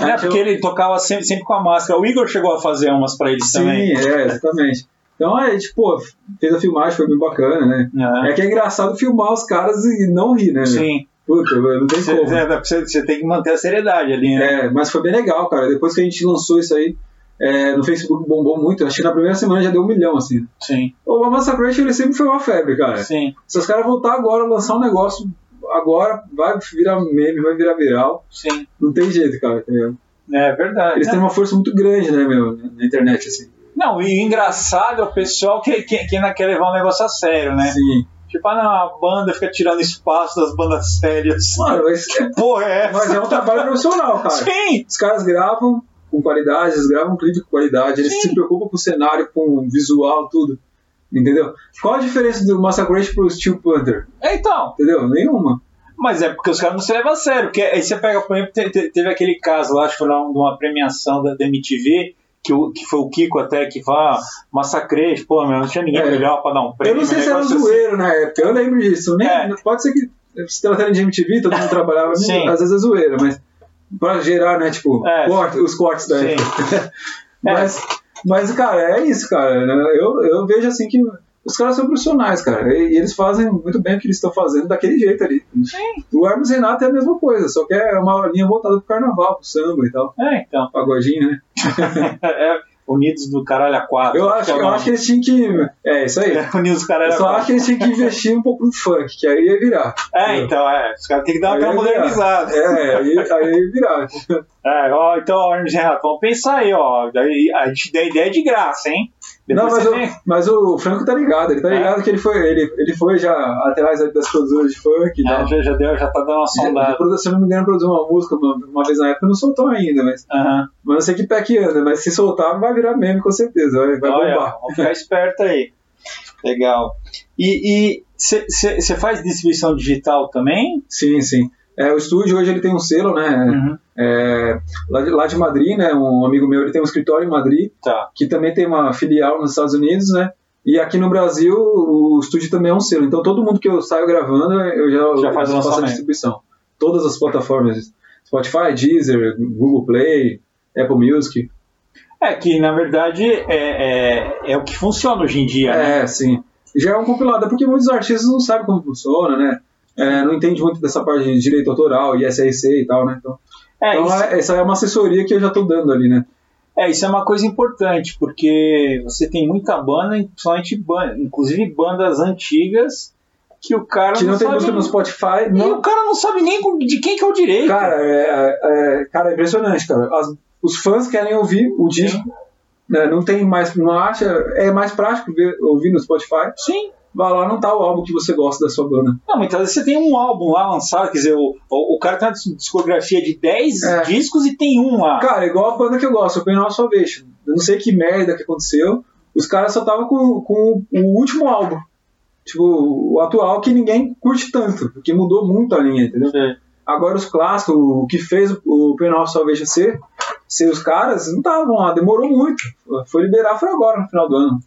Speaker 2: Aí
Speaker 1: É, porque ele tocava sempre, sempre com a máscara. O Igor chegou a fazer umas pra eles
Speaker 2: Sim,
Speaker 1: também.
Speaker 2: é, exatamente. Então aí, tipo, pô, fez a filmagem, foi bem bacana, né?
Speaker 1: É.
Speaker 2: É que é engraçado filmar os caras e não rir, né? meu?
Speaker 1: Sim.
Speaker 2: Puta, não tem
Speaker 1: Você,
Speaker 2: como.
Speaker 1: você- você tem que manter a seriedade ali, né?
Speaker 2: É, mas foi bem legal, cara. Depois que a gente lançou isso aí, é, no Facebook bombou muito. Acho que na primeira semana já deu um milhão, assim.
Speaker 1: Sim,
Speaker 2: O Massacration, ele sempre foi uma febre, cara.
Speaker 1: sim,
Speaker 2: Se os caras voltar agora, lançar um negócio agora, vai virar meme, vai virar viral.
Speaker 1: sim.
Speaker 2: Não tem jeito, cara. entendeu?
Speaker 1: É verdade.
Speaker 2: Eles têm uma força muito grande, né, meu, na internet, assim.
Speaker 1: Não, e o engraçado é o pessoal que, que, que ainda quer levar o negócio a sério, né?
Speaker 2: Sim.
Speaker 1: Tipo, ah, não, a banda fica tirando espaço das bandas sérias.
Speaker 2: Mano, mas, [laughs]
Speaker 1: Porra, é
Speaker 2: mas é um trabalho profissional, cara.
Speaker 1: Sim!
Speaker 2: Os caras gravam com qualidade, eles gravam um clipe com qualidade, eles
Speaker 1: Sim.
Speaker 2: se preocupam com o cenário, com o visual, tudo. Entendeu? Qual a diferença do Massacration pro Steel Panther?
Speaker 1: É, Então,
Speaker 2: Entendeu? Nenhuma.
Speaker 1: mas é porque os caras não se levam a sério. Porque aí você pega, por exemplo, te- te- teve aquele caso lá, acho que foi lá de uma premiação da, da MTV, que, o, que foi o Kiko até que falou, ah, massacrei, pô, meu, não tinha ninguém
Speaker 2: É.
Speaker 1: melhor pra dar um
Speaker 2: Eu
Speaker 1: prêmio.
Speaker 2: não sei se era um
Speaker 1: negócio assim.
Speaker 2: zoeiro na época, eu lembro disso. Eu nem,
Speaker 1: É.
Speaker 2: Pode ser que, se tratando de MTV, todo mundo trabalhava, às vezes é zoeira, mas pra gerar, né, tipo,
Speaker 1: É.
Speaker 2: corte- os cortes da época. [laughs] mas, mas, cara, é isso, cara. né? Eu, eu vejo assim que os caras são profissionais, cara, e, e eles fazem muito bem o que eles estão fazendo daquele jeito ali.
Speaker 1: Sim.
Speaker 2: O Hermes Renato é a mesma coisa, só que é uma linha voltada pro carnaval, pro samba e tal.
Speaker 1: É, então.
Speaker 2: Pagodinho, né? [laughs]
Speaker 1: É, Unidos do caralho a quatro.
Speaker 2: Eu acho,
Speaker 1: que é
Speaker 2: eu acho que eles tinham que. É, isso aí. [laughs]
Speaker 1: É, Unidos do caralho
Speaker 2: Eu
Speaker 1: a
Speaker 2: só acho que eles tinham que investir um pouco no funk, que aí ia virar.
Speaker 1: É, então, é. Os caras têm que dar
Speaker 2: Aí
Speaker 1: aquela modernizada.
Speaker 2: É, aí, aí ia virar. [laughs]
Speaker 1: É, ó, então, Hermes Renato, vamos pensar aí, ó. A gente dá ideia de graça, hein?
Speaker 2: Não, mas o, mas o Franco tá ligado, ele tá
Speaker 1: É?
Speaker 2: ligado que ele foi, ele, ele foi já atrás das produtoras de funk
Speaker 1: É,
Speaker 2: tal.
Speaker 1: já, já, deu, já tá dando uma
Speaker 2: já
Speaker 1: sondada.
Speaker 2: se eu não me engano, produziu uma música uma, uma vez na época, não soltou ainda, mas, mas não sei que pé que anda, mas se soltar vai virar meme com certeza, vai, vai
Speaker 1: Olha,
Speaker 2: bombar.
Speaker 1: vamos ficar esperto aí. Legal. E você faz distribuição digital também?
Speaker 2: Sim, sim. É, o estúdio hoje ele tem um selo, né?
Speaker 1: Uhum.
Speaker 2: É, lá, de, lá de Madrid, né? Um amigo meu ele tem um escritório em Madrid,
Speaker 1: Tá.
Speaker 2: que também tem uma filial nos Estados Unidos, né? E aqui no Brasil o estúdio também é um selo. Então todo mundo que eu saio gravando, eu já,
Speaker 1: Já faz
Speaker 2: eu faço a distribuição. Todas as plataformas. Spotify, Deezer, Google Play, Apple Music.
Speaker 1: É que, na verdade, é, é, é o que funciona hoje em dia, né?
Speaker 2: É, sim. Já é um compilado, é porque muitos artistas não sabem como funciona, né? É, não entende muito dessa parte de direito autoral, ISRC e tal, né? Então,
Speaker 1: É,
Speaker 2: então
Speaker 1: isso,
Speaker 2: é- essa é uma assessoria que eu já estou dando ali, né?
Speaker 1: é, isso é uma coisa importante, porque você tem muita banda, principalmente ban- inclusive bandas antigas, que o cara
Speaker 2: que não, tem
Speaker 1: sabe
Speaker 2: música no Spotify.
Speaker 1: E
Speaker 2: Não,
Speaker 1: o cara não sabe nem de quem que é o direito.
Speaker 2: cara, é, é- cara, é impressionante, cara. As- os fãs querem ouvir o disco. né, não tem mais, não acha, é mais prático ver- ouvir no Spotify.
Speaker 1: Sim.
Speaker 2: Vai lá, não tá o álbum que você gosta da sua banda.
Speaker 1: Não, muitas vezes você tem um álbum lá lançado, quer dizer, o, o, o cara tem uma discografia de 10
Speaker 2: É.
Speaker 1: discos e tem um lá.
Speaker 2: Cara, igual a banda que eu gosto, o Penal Salvation. Eu não sei que merda que aconteceu. Os caras só estavam com, com o último álbum. Tipo, o atual que ninguém curte tanto, porque mudou muito a linha, entendeu?
Speaker 1: É.
Speaker 2: Agora os clássicos, o que fez o Penal Salvation ser, ser os caras, não estavam lá, demorou muito. Foi liberar, foi agora, no final do ano.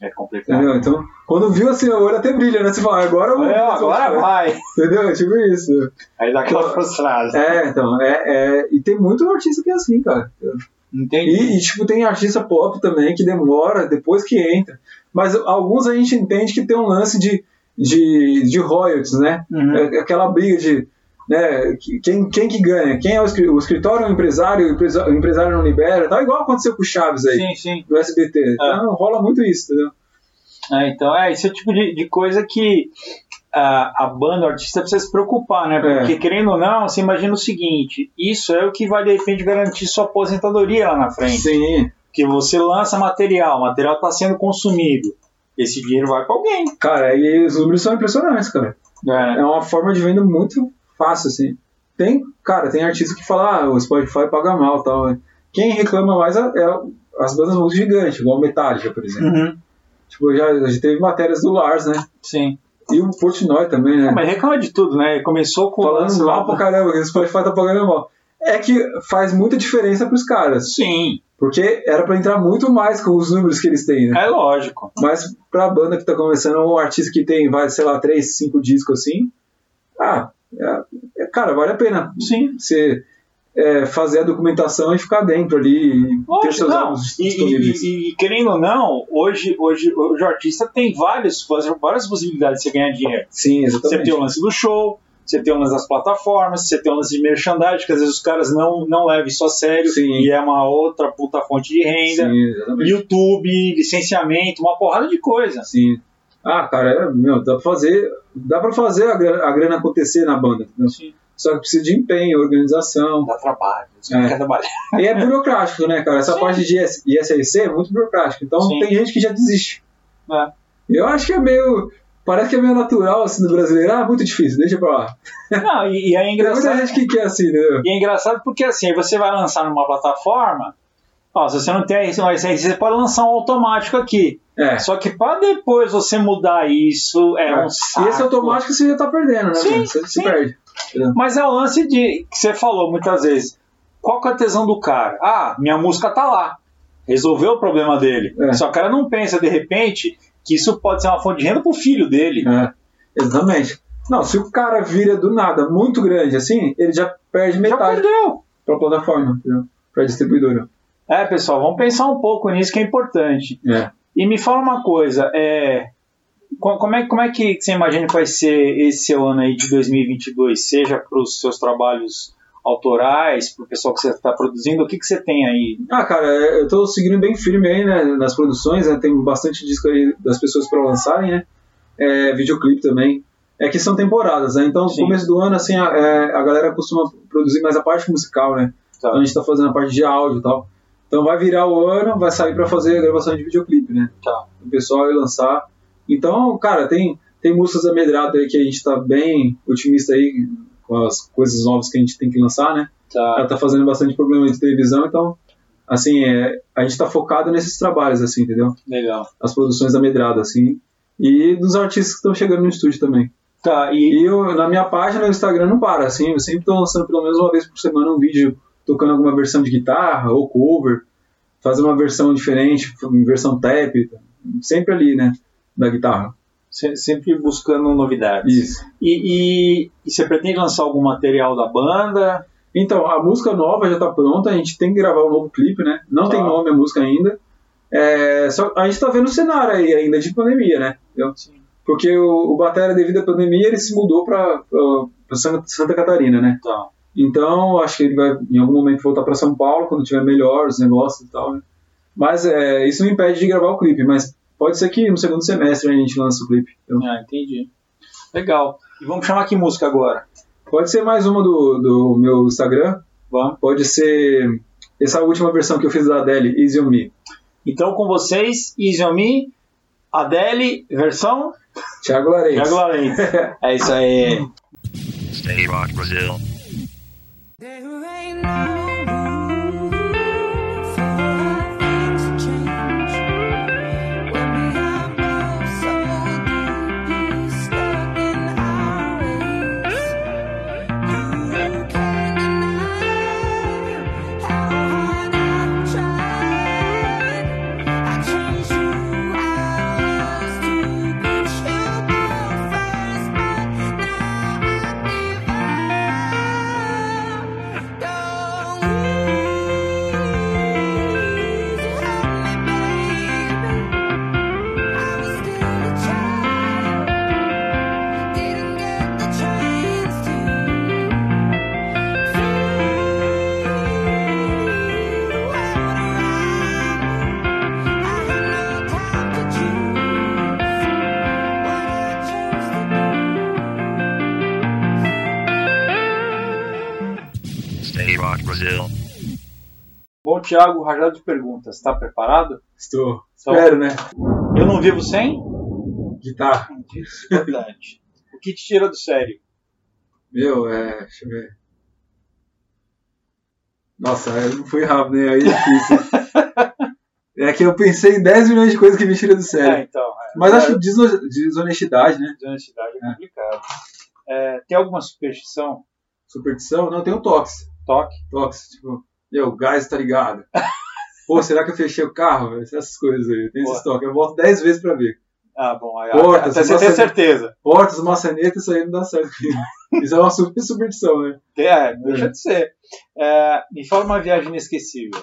Speaker 1: É complicado.
Speaker 2: Entendeu? Então, quando viu assim, o olho até brilha, né? Você fala, agora eu vou
Speaker 1: É, agora
Speaker 2: Spotify.
Speaker 1: vai. [laughs]
Speaker 2: Entendeu? Tipo isso.
Speaker 1: Aí dá aquela frustrada.
Speaker 2: É, então, é, é, e tem muito artista que é assim, cara.
Speaker 1: Entendi.
Speaker 2: E, e, tipo, tem artista pop também que demora depois que entra. Mas alguns a gente entende que tem um lance de, de, de royalties, né?
Speaker 1: Uhum.
Speaker 2: É Aquela briga de. Né, que- quem, quem que ganha? Quem é o, escri- o escritório ou o empresário? O empresário não libera. Tá igual aconteceu com o Chaves aí,
Speaker 1: Sim, sim.
Speaker 2: do SBT. Então, rola muito isso, entendeu?
Speaker 1: É, então, é, esse é o tipo de, de coisa que a, a banda, o artista precisa se preocupar, né? Porque,
Speaker 2: É.
Speaker 1: querendo ou não, você imagina o seguinte: isso é o que vai, de repente, garantir sua aposentadoria lá na frente.
Speaker 2: Sim.
Speaker 1: Que você lança material, o material está sendo consumido. Esse dinheiro vai para alguém.
Speaker 2: Cara, e os números são impressionantes, cara.
Speaker 1: É,
Speaker 2: É uma forma de venda muito fácil, assim. Tem, cara, tem artista que fala, ah, o Spotify paga mal e tal. né? Quem reclama mais é, é as bandas muito gigantes, igual Metallica, por exemplo.
Speaker 1: Uhum,
Speaker 2: Tipo, já, já teve matérias do Lars, né?
Speaker 1: sim.
Speaker 2: E o Portnoy também, né?
Speaker 1: Mas reclama de tudo, né? Começou com.
Speaker 2: Falando mal pra caramba, que o Spotify tá pagando mal. É que faz muita diferença pros caras.
Speaker 1: Sim,
Speaker 2: Porque era pra entrar muito mais com os números que eles têm, né?
Speaker 1: é lógico.
Speaker 2: Mas pra banda que tá começando, um artista que tem, vai, sei lá, três, cinco discos assim, ah, cara, vale a pena
Speaker 1: Sim.
Speaker 2: você é, fazer a documentação e ficar dentro ali e ter seus
Speaker 1: não.
Speaker 2: álbuns disponíveis.
Speaker 1: e- e- e querendo ou não, hoje, hoje, hoje o artista tem vários, várias possibilidades de você ganhar dinheiro.
Speaker 2: Sim,
Speaker 1: Você
Speaker 2: exatamente.
Speaker 1: tem o lance do show, você tem o lance das plataformas, você tem o lance de merchandising, que às vezes os caras não, não levam isso a sério
Speaker 2: Sim.
Speaker 1: e é uma outra puta fonte de renda.
Speaker 2: Sim.
Speaker 1: YouTube, licenciamento, uma porrada de coisa.
Speaker 2: Sim. Ah, cara, é, meu, dá pra fazer, dá pra fazer a grana, a grana acontecer na banda, entendeu?
Speaker 1: Sim.
Speaker 2: Só que precisa de empenho, organização.
Speaker 1: Dá trabalho, você
Speaker 2: É.
Speaker 1: quer trabalhar.
Speaker 2: E é burocrático, né, cara? Essa
Speaker 1: Sim.
Speaker 2: parte de IS- ISRC é muito burocrático. Então
Speaker 1: Sim.
Speaker 2: tem gente que já desiste.
Speaker 1: É.
Speaker 2: Eu acho que é meio. Parece que é meio natural assim do brasileiro. Ah, muito difícil, deixa pra lá.
Speaker 1: Não, e, e é
Speaker 2: Tem muita
Speaker 1: engraçado.
Speaker 2: gente que quer assim, entendeu?
Speaker 1: E é engraçado porque assim, você vai lançar numa plataforma, ó, se você não tem isso, mas você pode lançar um automático aqui.
Speaker 2: É.
Speaker 1: Só que para depois você mudar isso é, um saco.
Speaker 2: E esse automático você já tá perdendo, né?
Speaker 1: Sim?
Speaker 2: Você se
Speaker 1: sim.
Speaker 2: perde. entendeu?
Speaker 1: Mas é o lance de que você falou muitas vezes. Qual que é a tesão do cara? Ah, minha música tá lá. Resolveu o problema dele.
Speaker 2: É.
Speaker 1: Só que o cara não pensa, de repente, que isso pode ser uma fonte de renda pro filho dele.
Speaker 2: É, exatamente. Não, se o cara vira do nada muito grande assim, ele já perde
Speaker 1: Já
Speaker 2: metade
Speaker 1: perdeu.
Speaker 2: pra plataforma, entendeu? Pra distribuidora.
Speaker 1: É, pessoal, vamos pensar um pouco nisso que é importante.
Speaker 2: É.
Speaker 1: E me fala uma coisa, é, co- como, é, como é que você imagina que vai ser esse seu ano aí de 2022? Seja para os seus trabalhos autorais, para o pessoal que você está produzindo, o que, que você tem aí?
Speaker 2: Ah, cara, eu tô seguindo bem firme aí, né, nas produções, né, tem bastante disco aí das pessoas pra lançarem, né, é, videoclipe também. É que são temporadas, né, então no
Speaker 1: Sim.
Speaker 2: começo do ano, assim, a, é, a galera costuma produzir mais a parte musical, né,
Speaker 1: Tá.
Speaker 2: então a gente tá fazendo a parte de áudio e tal. Então vai virar o ano, vai sair pra fazer a gravação de videoclipe, né,
Speaker 1: Tá.
Speaker 2: o pessoal vai lançar. Então, cara, tem, tem músicas da Medrado aí que a gente tá bem otimista aí com as coisas novas que a gente tem que lançar, né,
Speaker 1: Tá.
Speaker 2: ela tá fazendo bastante problema de televisão, então, assim, é, a gente tá focado nesses trabalhos, assim, entendeu?
Speaker 1: Legal.
Speaker 2: As produções da Medrada, assim, e dos artistas que estão chegando no estúdio também.
Speaker 1: Tá, e
Speaker 2: E eu, na minha página no Instagram não para, assim, eu sempre tô lançando pelo menos uma vez por semana um vídeo tocando alguma versão de guitarra ou cover, fazendo uma versão diferente, versão tap, sempre ali, né, da guitarra.
Speaker 1: se- sempre buscando novidades.
Speaker 2: Isso.
Speaker 1: E, e, e você pretende lançar algum material da banda?
Speaker 2: Então, a música nova já tá pronta, a gente tem que gravar um novo clipe, né? Não
Speaker 1: Tá.
Speaker 2: tem nome a música ainda. É, só, a gente tá vendo o cenário aí ainda de pandemia, né?
Speaker 1: Sim.
Speaker 2: Porque o, o Batera, devido à pandemia, ele se mudou pra Santa, Santa Catarina, né?
Speaker 1: Tá.
Speaker 2: Então, acho que ele vai em algum momento voltar pra São Paulo, quando tiver melhor os negócios e tal, né? Mas é, isso não impede de gravar o clipe, mas pode ser que no segundo semestre a gente lance o clipe. entendeu?
Speaker 1: Ah, entendi. Legal. E vamos chamar que música agora?
Speaker 2: Pode ser mais uma do, do meu Instagram.
Speaker 1: Vamos.
Speaker 2: Pode ser essa última versão que eu fiz da Adele, Easy on Me.
Speaker 1: Então com vocês, Easy on Me, Adele, versão
Speaker 2: Thiago Larentes.
Speaker 1: Thiago Larentes. [laughs] É isso aí.
Speaker 3: Stay Rock Brazil.
Speaker 1: Thiago, rajado de perguntas. Está preparado?
Speaker 2: Estou.
Speaker 1: Então-
Speaker 2: Espero, né?
Speaker 1: Eu não vivo sem?
Speaker 2: Guitarra.
Speaker 1: Isso é importante. [laughs] o que te tira do sério?
Speaker 2: Meu, é. Deixa eu ver. Nossa, aí não fui rápido, né? Aí é difícil. [laughs] é que eu pensei em 10 milhões de coisas que me tiram do
Speaker 1: É,
Speaker 2: sério.
Speaker 1: então. é.
Speaker 2: Mas acho deso- desonestidade, né?
Speaker 1: Desonestidade é complicado. É, tem alguma superstição?
Speaker 2: Superstição? Não, tem um toque.
Speaker 1: Toque?
Speaker 2: Toque, tipo, meu, o gás tá ligado. Pô, será que eu fechei o carro? Essas coisas aí. Tem
Speaker 1: Boa.
Speaker 2: esses toques. Eu volto 10 vezes pra ver.
Speaker 1: Ah, bom. Aí,
Speaker 2: Portas,
Speaker 1: até você ter
Speaker 2: maçaneta.
Speaker 1: certeza.
Speaker 2: Portas, maçanetas, isso aí não dá certo. [laughs] Isso é uma super superstição, né?
Speaker 1: É, deixa de ser. É, me fala uma viagem inesquecível.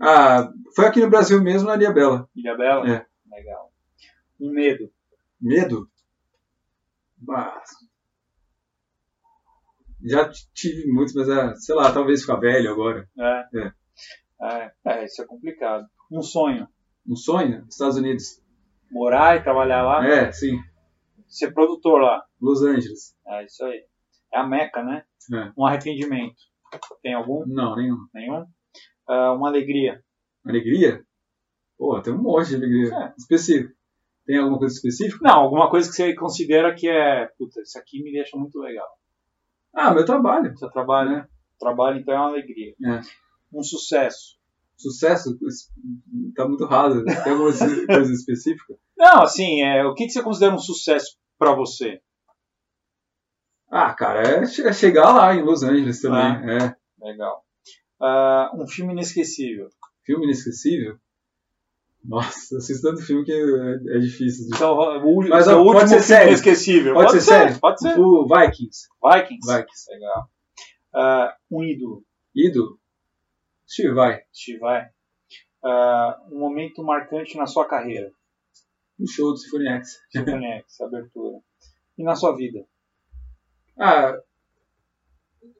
Speaker 2: Ah, foi aqui no Brasil mesmo, na Ilha Bela.
Speaker 1: Ilha Bela?
Speaker 2: É.
Speaker 1: Legal. Um medo.
Speaker 2: Medo? Mas... Já tive muitos, mas, é, sei lá, talvez ficar velho agora.
Speaker 1: É.
Speaker 2: É.
Speaker 1: É, é, isso é complicado. Um sonho.
Speaker 2: Um sonho? Estados Unidos.
Speaker 1: Morar e trabalhar lá.
Speaker 2: É, sim.
Speaker 1: Ser produtor lá.
Speaker 2: Los Angeles.
Speaker 1: É isso aí. É a meca, né?
Speaker 2: É.
Speaker 1: Um arrependimento. Tem algum?
Speaker 2: Não, nenhum.
Speaker 1: Nenhum? Ah, uma alegria.
Speaker 2: Alegria? Pô, tem um monte de alegria.
Speaker 1: É.
Speaker 2: Específico. Tem alguma coisa específica?
Speaker 1: Não, alguma coisa que você considera que é. Puta, isso aqui me deixa muito legal.
Speaker 2: Ah, meu trabalho.
Speaker 1: Seu trabalho, né? Trabalho, então, é uma alegria.
Speaker 2: É.
Speaker 1: Um sucesso.
Speaker 2: Sucesso es- tá muito raso. Tem alguma [laughs] coisa específica?
Speaker 1: Não, assim, é, o que, que você considera um sucesso pra você?
Speaker 2: Ah, cara, é é chegar lá em Los Angeles também. É.
Speaker 1: Legal. Ah, um filme inesquecível.
Speaker 2: Filme inesquecível? Nossa, assisto tanto filme que é, é difícil. de-
Speaker 1: Então, o, o
Speaker 2: Mas, ó, pode
Speaker 1: último
Speaker 2: ser
Speaker 1: filme
Speaker 2: sério?
Speaker 1: inesquecível.
Speaker 2: Pode ser sério?
Speaker 1: Pode ser.
Speaker 2: O Vikings.
Speaker 1: Vikings.
Speaker 2: Vikings.
Speaker 1: Legal. Ah, um ídolo.
Speaker 2: Ídolo? Steve vai.
Speaker 1: Steve vai. Ah, um momento marcante na sua carreira.
Speaker 2: No show do Symphony X.
Speaker 1: Symphony X, abertura. E na sua vida.
Speaker 2: Ah,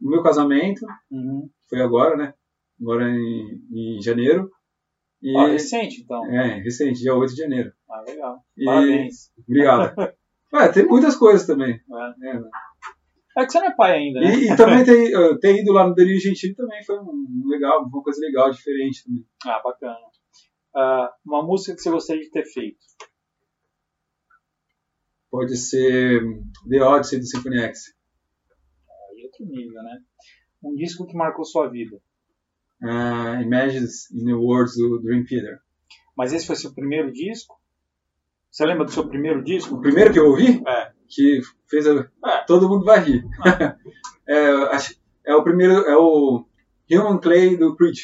Speaker 2: o meu casamento
Speaker 1: Uhum.
Speaker 2: foi agora, né? Agora em, em janeiro. E,
Speaker 1: Ó, recente, então.
Speaker 2: é, recente, dia 8 de janeiro.
Speaker 1: Ah, legal.
Speaker 2: E-
Speaker 1: Parabéns.
Speaker 2: Obrigado. [laughs] Ué, tem muitas coisas também.
Speaker 1: É.
Speaker 2: É,
Speaker 1: É que você não é pai ainda, né?
Speaker 2: E, e também [laughs] ter, eh, ter ido lá no Danilo Gentili também foi um legal, uma coisa legal, diferente também.
Speaker 1: Ah, bacana. Ah, uma música que você gostaria de ter feito.
Speaker 2: Pode ser hum, The Odyssey do Symphony X.
Speaker 1: Aí é outro nível, né? Um disco que marcou sua vida.
Speaker 2: Uh, Images in the Words do Dream Theater.
Speaker 1: Mas esse foi seu primeiro disco? Você lembra do seu primeiro disco?
Speaker 2: O primeiro que eu ouvi,
Speaker 1: É.
Speaker 2: que fez a...
Speaker 1: É.
Speaker 2: Todo mundo vai rir. é, [laughs] acho- é o primeiro, é o Human Clay do Creed.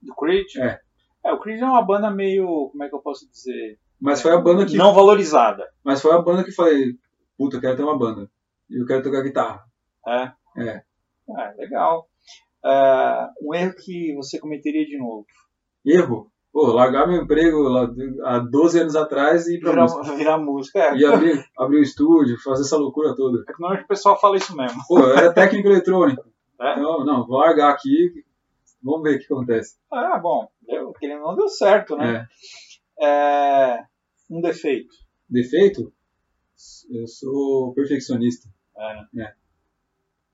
Speaker 1: Do Creed?
Speaker 2: É.
Speaker 1: É, o Creed é uma banda meio. Como é que eu posso dizer?
Speaker 2: Mas foi a banda que,
Speaker 1: Não valorizada.
Speaker 2: mas foi a banda que falei, puta, eu quero ter uma banda. E eu quero tocar guitarra.
Speaker 1: É?
Speaker 2: É.
Speaker 1: Ah, legal. Ah, um erro que você cometeria de novo.
Speaker 2: Erro. Pô, largar meu emprego lá há 12 anos atrás e ir pra música.
Speaker 1: Virar, virar música. É.
Speaker 2: E abrir, abrir o estúdio, fazer essa loucura toda.
Speaker 1: É que normalmente o pessoal fala isso mesmo.
Speaker 2: Pô, eu era técnico eletrônico.
Speaker 1: É?
Speaker 2: Então, não, vou largar aqui, vamos ver o que acontece.
Speaker 1: Ah, bom. Deu, querendo não deu certo, né?
Speaker 2: É.
Speaker 1: É, um defeito.
Speaker 2: Defeito? Eu sou perfeccionista.
Speaker 1: É?
Speaker 2: É.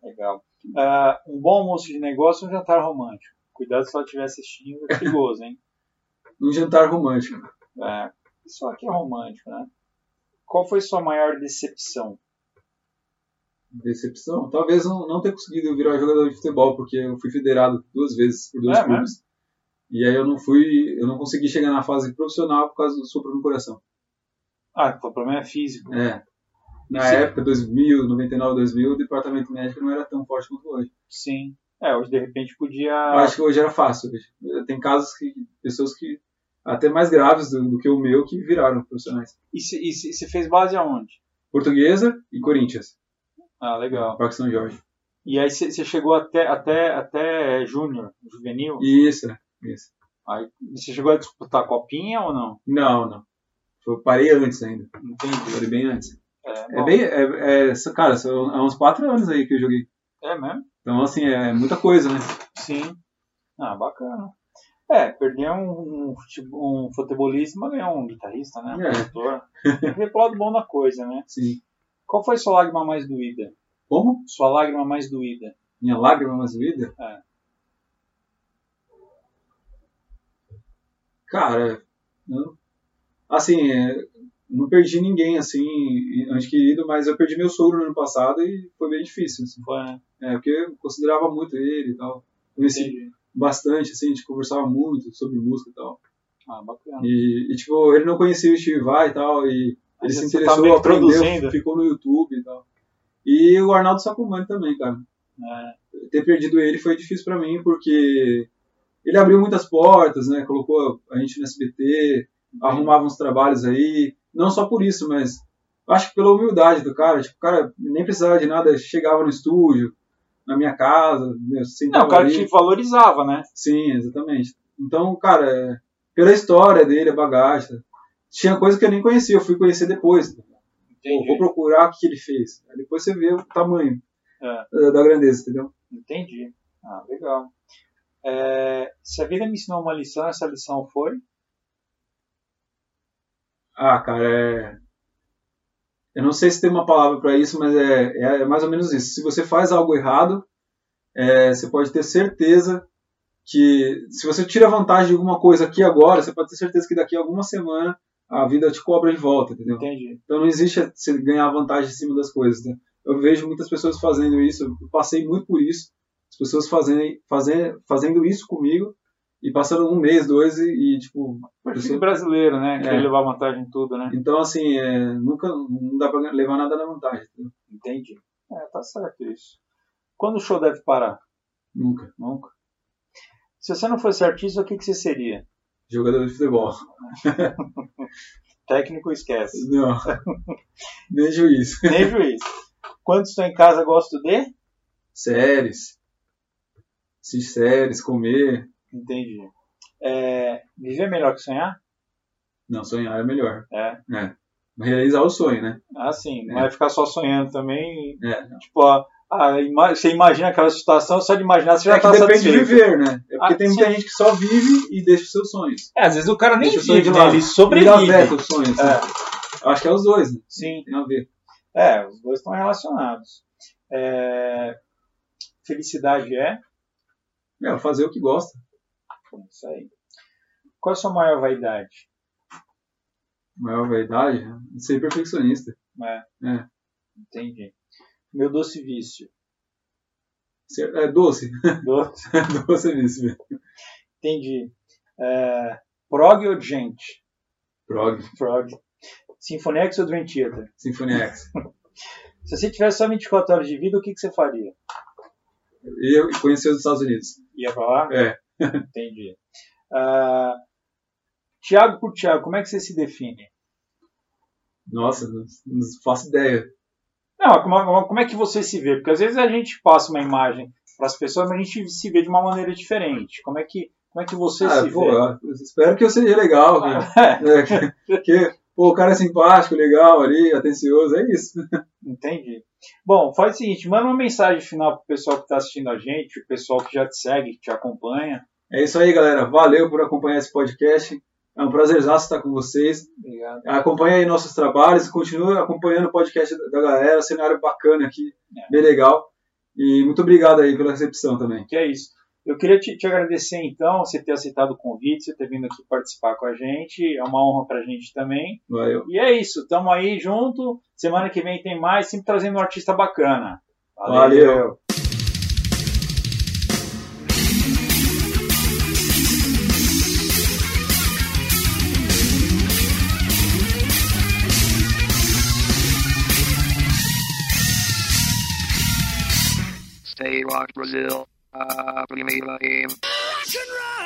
Speaker 1: Legal. Ah, um bom almoço de negócio um jantar romântico? Cuidado se ela estiver assistindo, é perigoso, hein? [laughs]
Speaker 2: Um jantar romântico.
Speaker 1: É, isso aqui é romântico, né? Qual foi sua maior decepção?
Speaker 2: Decepção? Talvez não, não ter conseguido virar jogador de futebol, porque eu fui federado duas vezes por dois
Speaker 1: É
Speaker 2: clubes. E aí eu não fui, eu não consegui chegar na fase profissional por causa do sopro no coração.
Speaker 1: Ah, o problema é físico.
Speaker 2: É. Na
Speaker 1: Sim.
Speaker 2: época, 2000, 99, 2000, o departamento médico não era tão forte quanto hoje.
Speaker 1: Sim. É, hoje de repente podia.
Speaker 2: Eu acho que hoje era fácil. Tem casos que, pessoas que, até mais graves do, do que o meu, que viraram profissionais.
Speaker 1: E você fez base aonde?
Speaker 2: Portuguesa e Corinthians.
Speaker 1: Ah, legal.
Speaker 2: Parque São Jorge.
Speaker 1: E aí você chegou até, até, até júnior, juvenil?
Speaker 2: Isso, é, isso.
Speaker 1: Aí você chegou a disputar a copinha ou não?
Speaker 2: Não, não. Eu parei antes ainda.
Speaker 1: Entendi.
Speaker 2: Parei bem antes.
Speaker 1: É,
Speaker 2: É bem, é, é, cara, são há uns quatro anos aí que eu joguei.
Speaker 1: é mesmo?
Speaker 2: Então, assim, é muita coisa, né?
Speaker 1: Sim. Ah, bacana. É, perder um, um, um futebolista, mas ganhar um guitarrista, né? Um
Speaker 2: É.
Speaker 1: produtor. Tem lado bom da coisa, né?
Speaker 2: Sim.
Speaker 1: Qual foi sua lágrima mais doída?
Speaker 2: Como?
Speaker 1: Sua lágrima mais doída?
Speaker 2: Minha lágrima mais doída?
Speaker 1: É.
Speaker 2: Cara, assim, é, não perdi ninguém, assim, antes querido, mas eu perdi meu sogro no ano passado e foi bem difícil, assim.
Speaker 1: Foi, né?
Speaker 2: É, porque eu considerava muito ele e tal. Conheci
Speaker 1: Entendi.
Speaker 2: bastante, assim, a gente conversava muito sobre música e tal.
Speaker 1: Ah, bacana.
Speaker 2: E, e, tipo, ele não conhecia o Steve Vai e tal, e
Speaker 1: Aí
Speaker 2: ele
Speaker 1: você
Speaker 2: se
Speaker 1: tá
Speaker 2: interessou,
Speaker 1: meio
Speaker 2: aprendeu,
Speaker 1: produzindo.
Speaker 2: ficou no YouTube e tal. E o Arnaldo Sacomani também, cara.
Speaker 1: É,
Speaker 2: Ter perdido ele foi difícil pra mim, porque ele abriu muitas portas, né? Colocou a gente no SBT, arrumava uns trabalhos aí. Não só por isso, mas acho que pela humildade do cara. Tipo, o cara nem precisava de nada, chegava no estúdio, na minha casa,
Speaker 1: Não, o cara
Speaker 2: ali.
Speaker 1: te valorizava, né?
Speaker 2: Sim, exatamente. Então, cara, é, pela história dele, a bagagem, tinha coisa que eu nem conhecia, eu fui conhecer depois. Pô, vou procurar o que ele fez. Aí depois você vê o tamanho
Speaker 1: É.
Speaker 2: da, da grandeza, entendeu?
Speaker 1: Entendi. Ah, legal. É, se a vida me ensinou uma lição, essa lição foi?
Speaker 2: Ah, cara, é. Eu não sei se tem uma palavra pra isso, mas é, é, é mais ou menos isso. Se você faz algo errado, é, você pode ter certeza que se você tira vantagem de alguma coisa aqui agora, você pode ter certeza que daqui a alguma semana a vida te cobra de volta, entendeu?
Speaker 1: Entendi.
Speaker 2: Então não existe você ganhar vantagem em cima das coisas. Né? Eu vejo muitas pessoas fazendo isso, eu passei muito por isso. As pessoas fazendo, fazendo, fazendo isso comigo e passando um mês, dois e, e, tipo. Pessoa-
Speaker 1: brasileiro, né?
Speaker 2: É.
Speaker 1: levar vantagem em tudo, né?
Speaker 2: Então, assim, é, nunca não dá pra levar nada na vantagem. entendeu?
Speaker 1: Entendi. É, tá certo isso. Quando o show deve parar?
Speaker 2: Nunca.
Speaker 1: Nunca. Se você não fosse artista, o que, que você seria?
Speaker 2: Jogador de futebol. [laughs]
Speaker 1: Técnico esquece.
Speaker 2: Não. Nem juiz. [laughs]
Speaker 1: Nem juiz. Quando estou em casa, gosto de?
Speaker 2: Séries. Assistir séries, comer.
Speaker 1: Entendi. É, viver é melhor que sonhar?
Speaker 2: Não, sonhar é melhor.
Speaker 1: É.
Speaker 2: É. Realizar o sonho, né?
Speaker 1: Assim, não
Speaker 2: É.
Speaker 1: ficar só sonhando também.
Speaker 2: É.
Speaker 1: Tipo, a, a ima- você imagina aquela situação, só de imaginar você já
Speaker 2: É que
Speaker 1: tá
Speaker 2: depende de
Speaker 1: satisfeito.
Speaker 2: viver, né? É porque
Speaker 1: Ah,
Speaker 2: tem muita
Speaker 1: sim.
Speaker 2: gente que só vive e deixa os seus sonhos.
Speaker 1: É, às vezes o cara nem
Speaker 2: Deixa
Speaker 1: vive,
Speaker 2: de
Speaker 1: né? Ele
Speaker 2: Ele
Speaker 1: sobrevive.
Speaker 2: gaveta os sonhos.
Speaker 1: É.
Speaker 2: né? Acho que é os dois, né?
Speaker 1: Sim.
Speaker 2: Tem a ver.
Speaker 1: É, os dois estão relacionados. É, Felicidade é?
Speaker 2: É, fazer o que gosta.
Speaker 1: Bom, Isso aí. Qual é a sua maior vaidade?
Speaker 2: Maior verdade, né? ser perfeccionista.
Speaker 1: É.
Speaker 2: É.
Speaker 1: Entendi. Meu doce vício.
Speaker 2: Ser- É doce.
Speaker 1: Doce. [laughs]
Speaker 2: doce é isso mesmo.
Speaker 1: Entendi. É, prog ou gente?
Speaker 2: Prog,
Speaker 1: Prog. Sinfonex ou Dream Theater?
Speaker 2: Symphony X. [laughs]
Speaker 1: Se você tivesse só 24 horas de vida, o que, que você faria?
Speaker 2: Eu conheci os Estados Unidos.
Speaker 1: Ia pra lá?
Speaker 2: É.
Speaker 1: Entendi. Ah, Tiago por Tiago, como é que você se define?
Speaker 2: Nossa, não, não faço ideia.
Speaker 1: Não, como, como é que você se vê? Porque às vezes a gente passa uma imagem para as pessoas, mas a gente se vê de uma maneira diferente. Como é que, como é que você
Speaker 2: Ah,
Speaker 1: se
Speaker 2: pô,
Speaker 1: vê?
Speaker 2: espero que eu seja legal. [laughs]
Speaker 1: É,
Speaker 2: né? que, que, pô, o cara é simpático, legal ali, atencioso, é isso. [laughs]
Speaker 1: entendi. Bom, faz o seguinte, manda uma mensagem final pro pessoal que está assistindo a gente, o pessoal que já te segue, que te acompanha.
Speaker 2: É isso aí, galera. Valeu por acompanhar esse podcast. É um prazerzaço estar com vocês.
Speaker 1: Obrigado.
Speaker 2: Acompanhe aí nossos trabalhos, continue acompanhando o podcast da- da galera, cenário bacana aqui,
Speaker 1: É.
Speaker 2: bem legal. E muito obrigado aí pela recepção também.
Speaker 1: Que é isso. Eu queria te, te agradecer, então, você ter aceitado o convite, você ter vindo aqui participar com a gente. É uma honra pra gente também.
Speaker 2: Valeu.
Speaker 1: E é isso. Tamo aí junto. Semana que vem tem mais, sempre trazendo um artista bacana.
Speaker 2: Valeu.
Speaker 3: Stay rock Brazil. Aim.
Speaker 4: Rock and roll.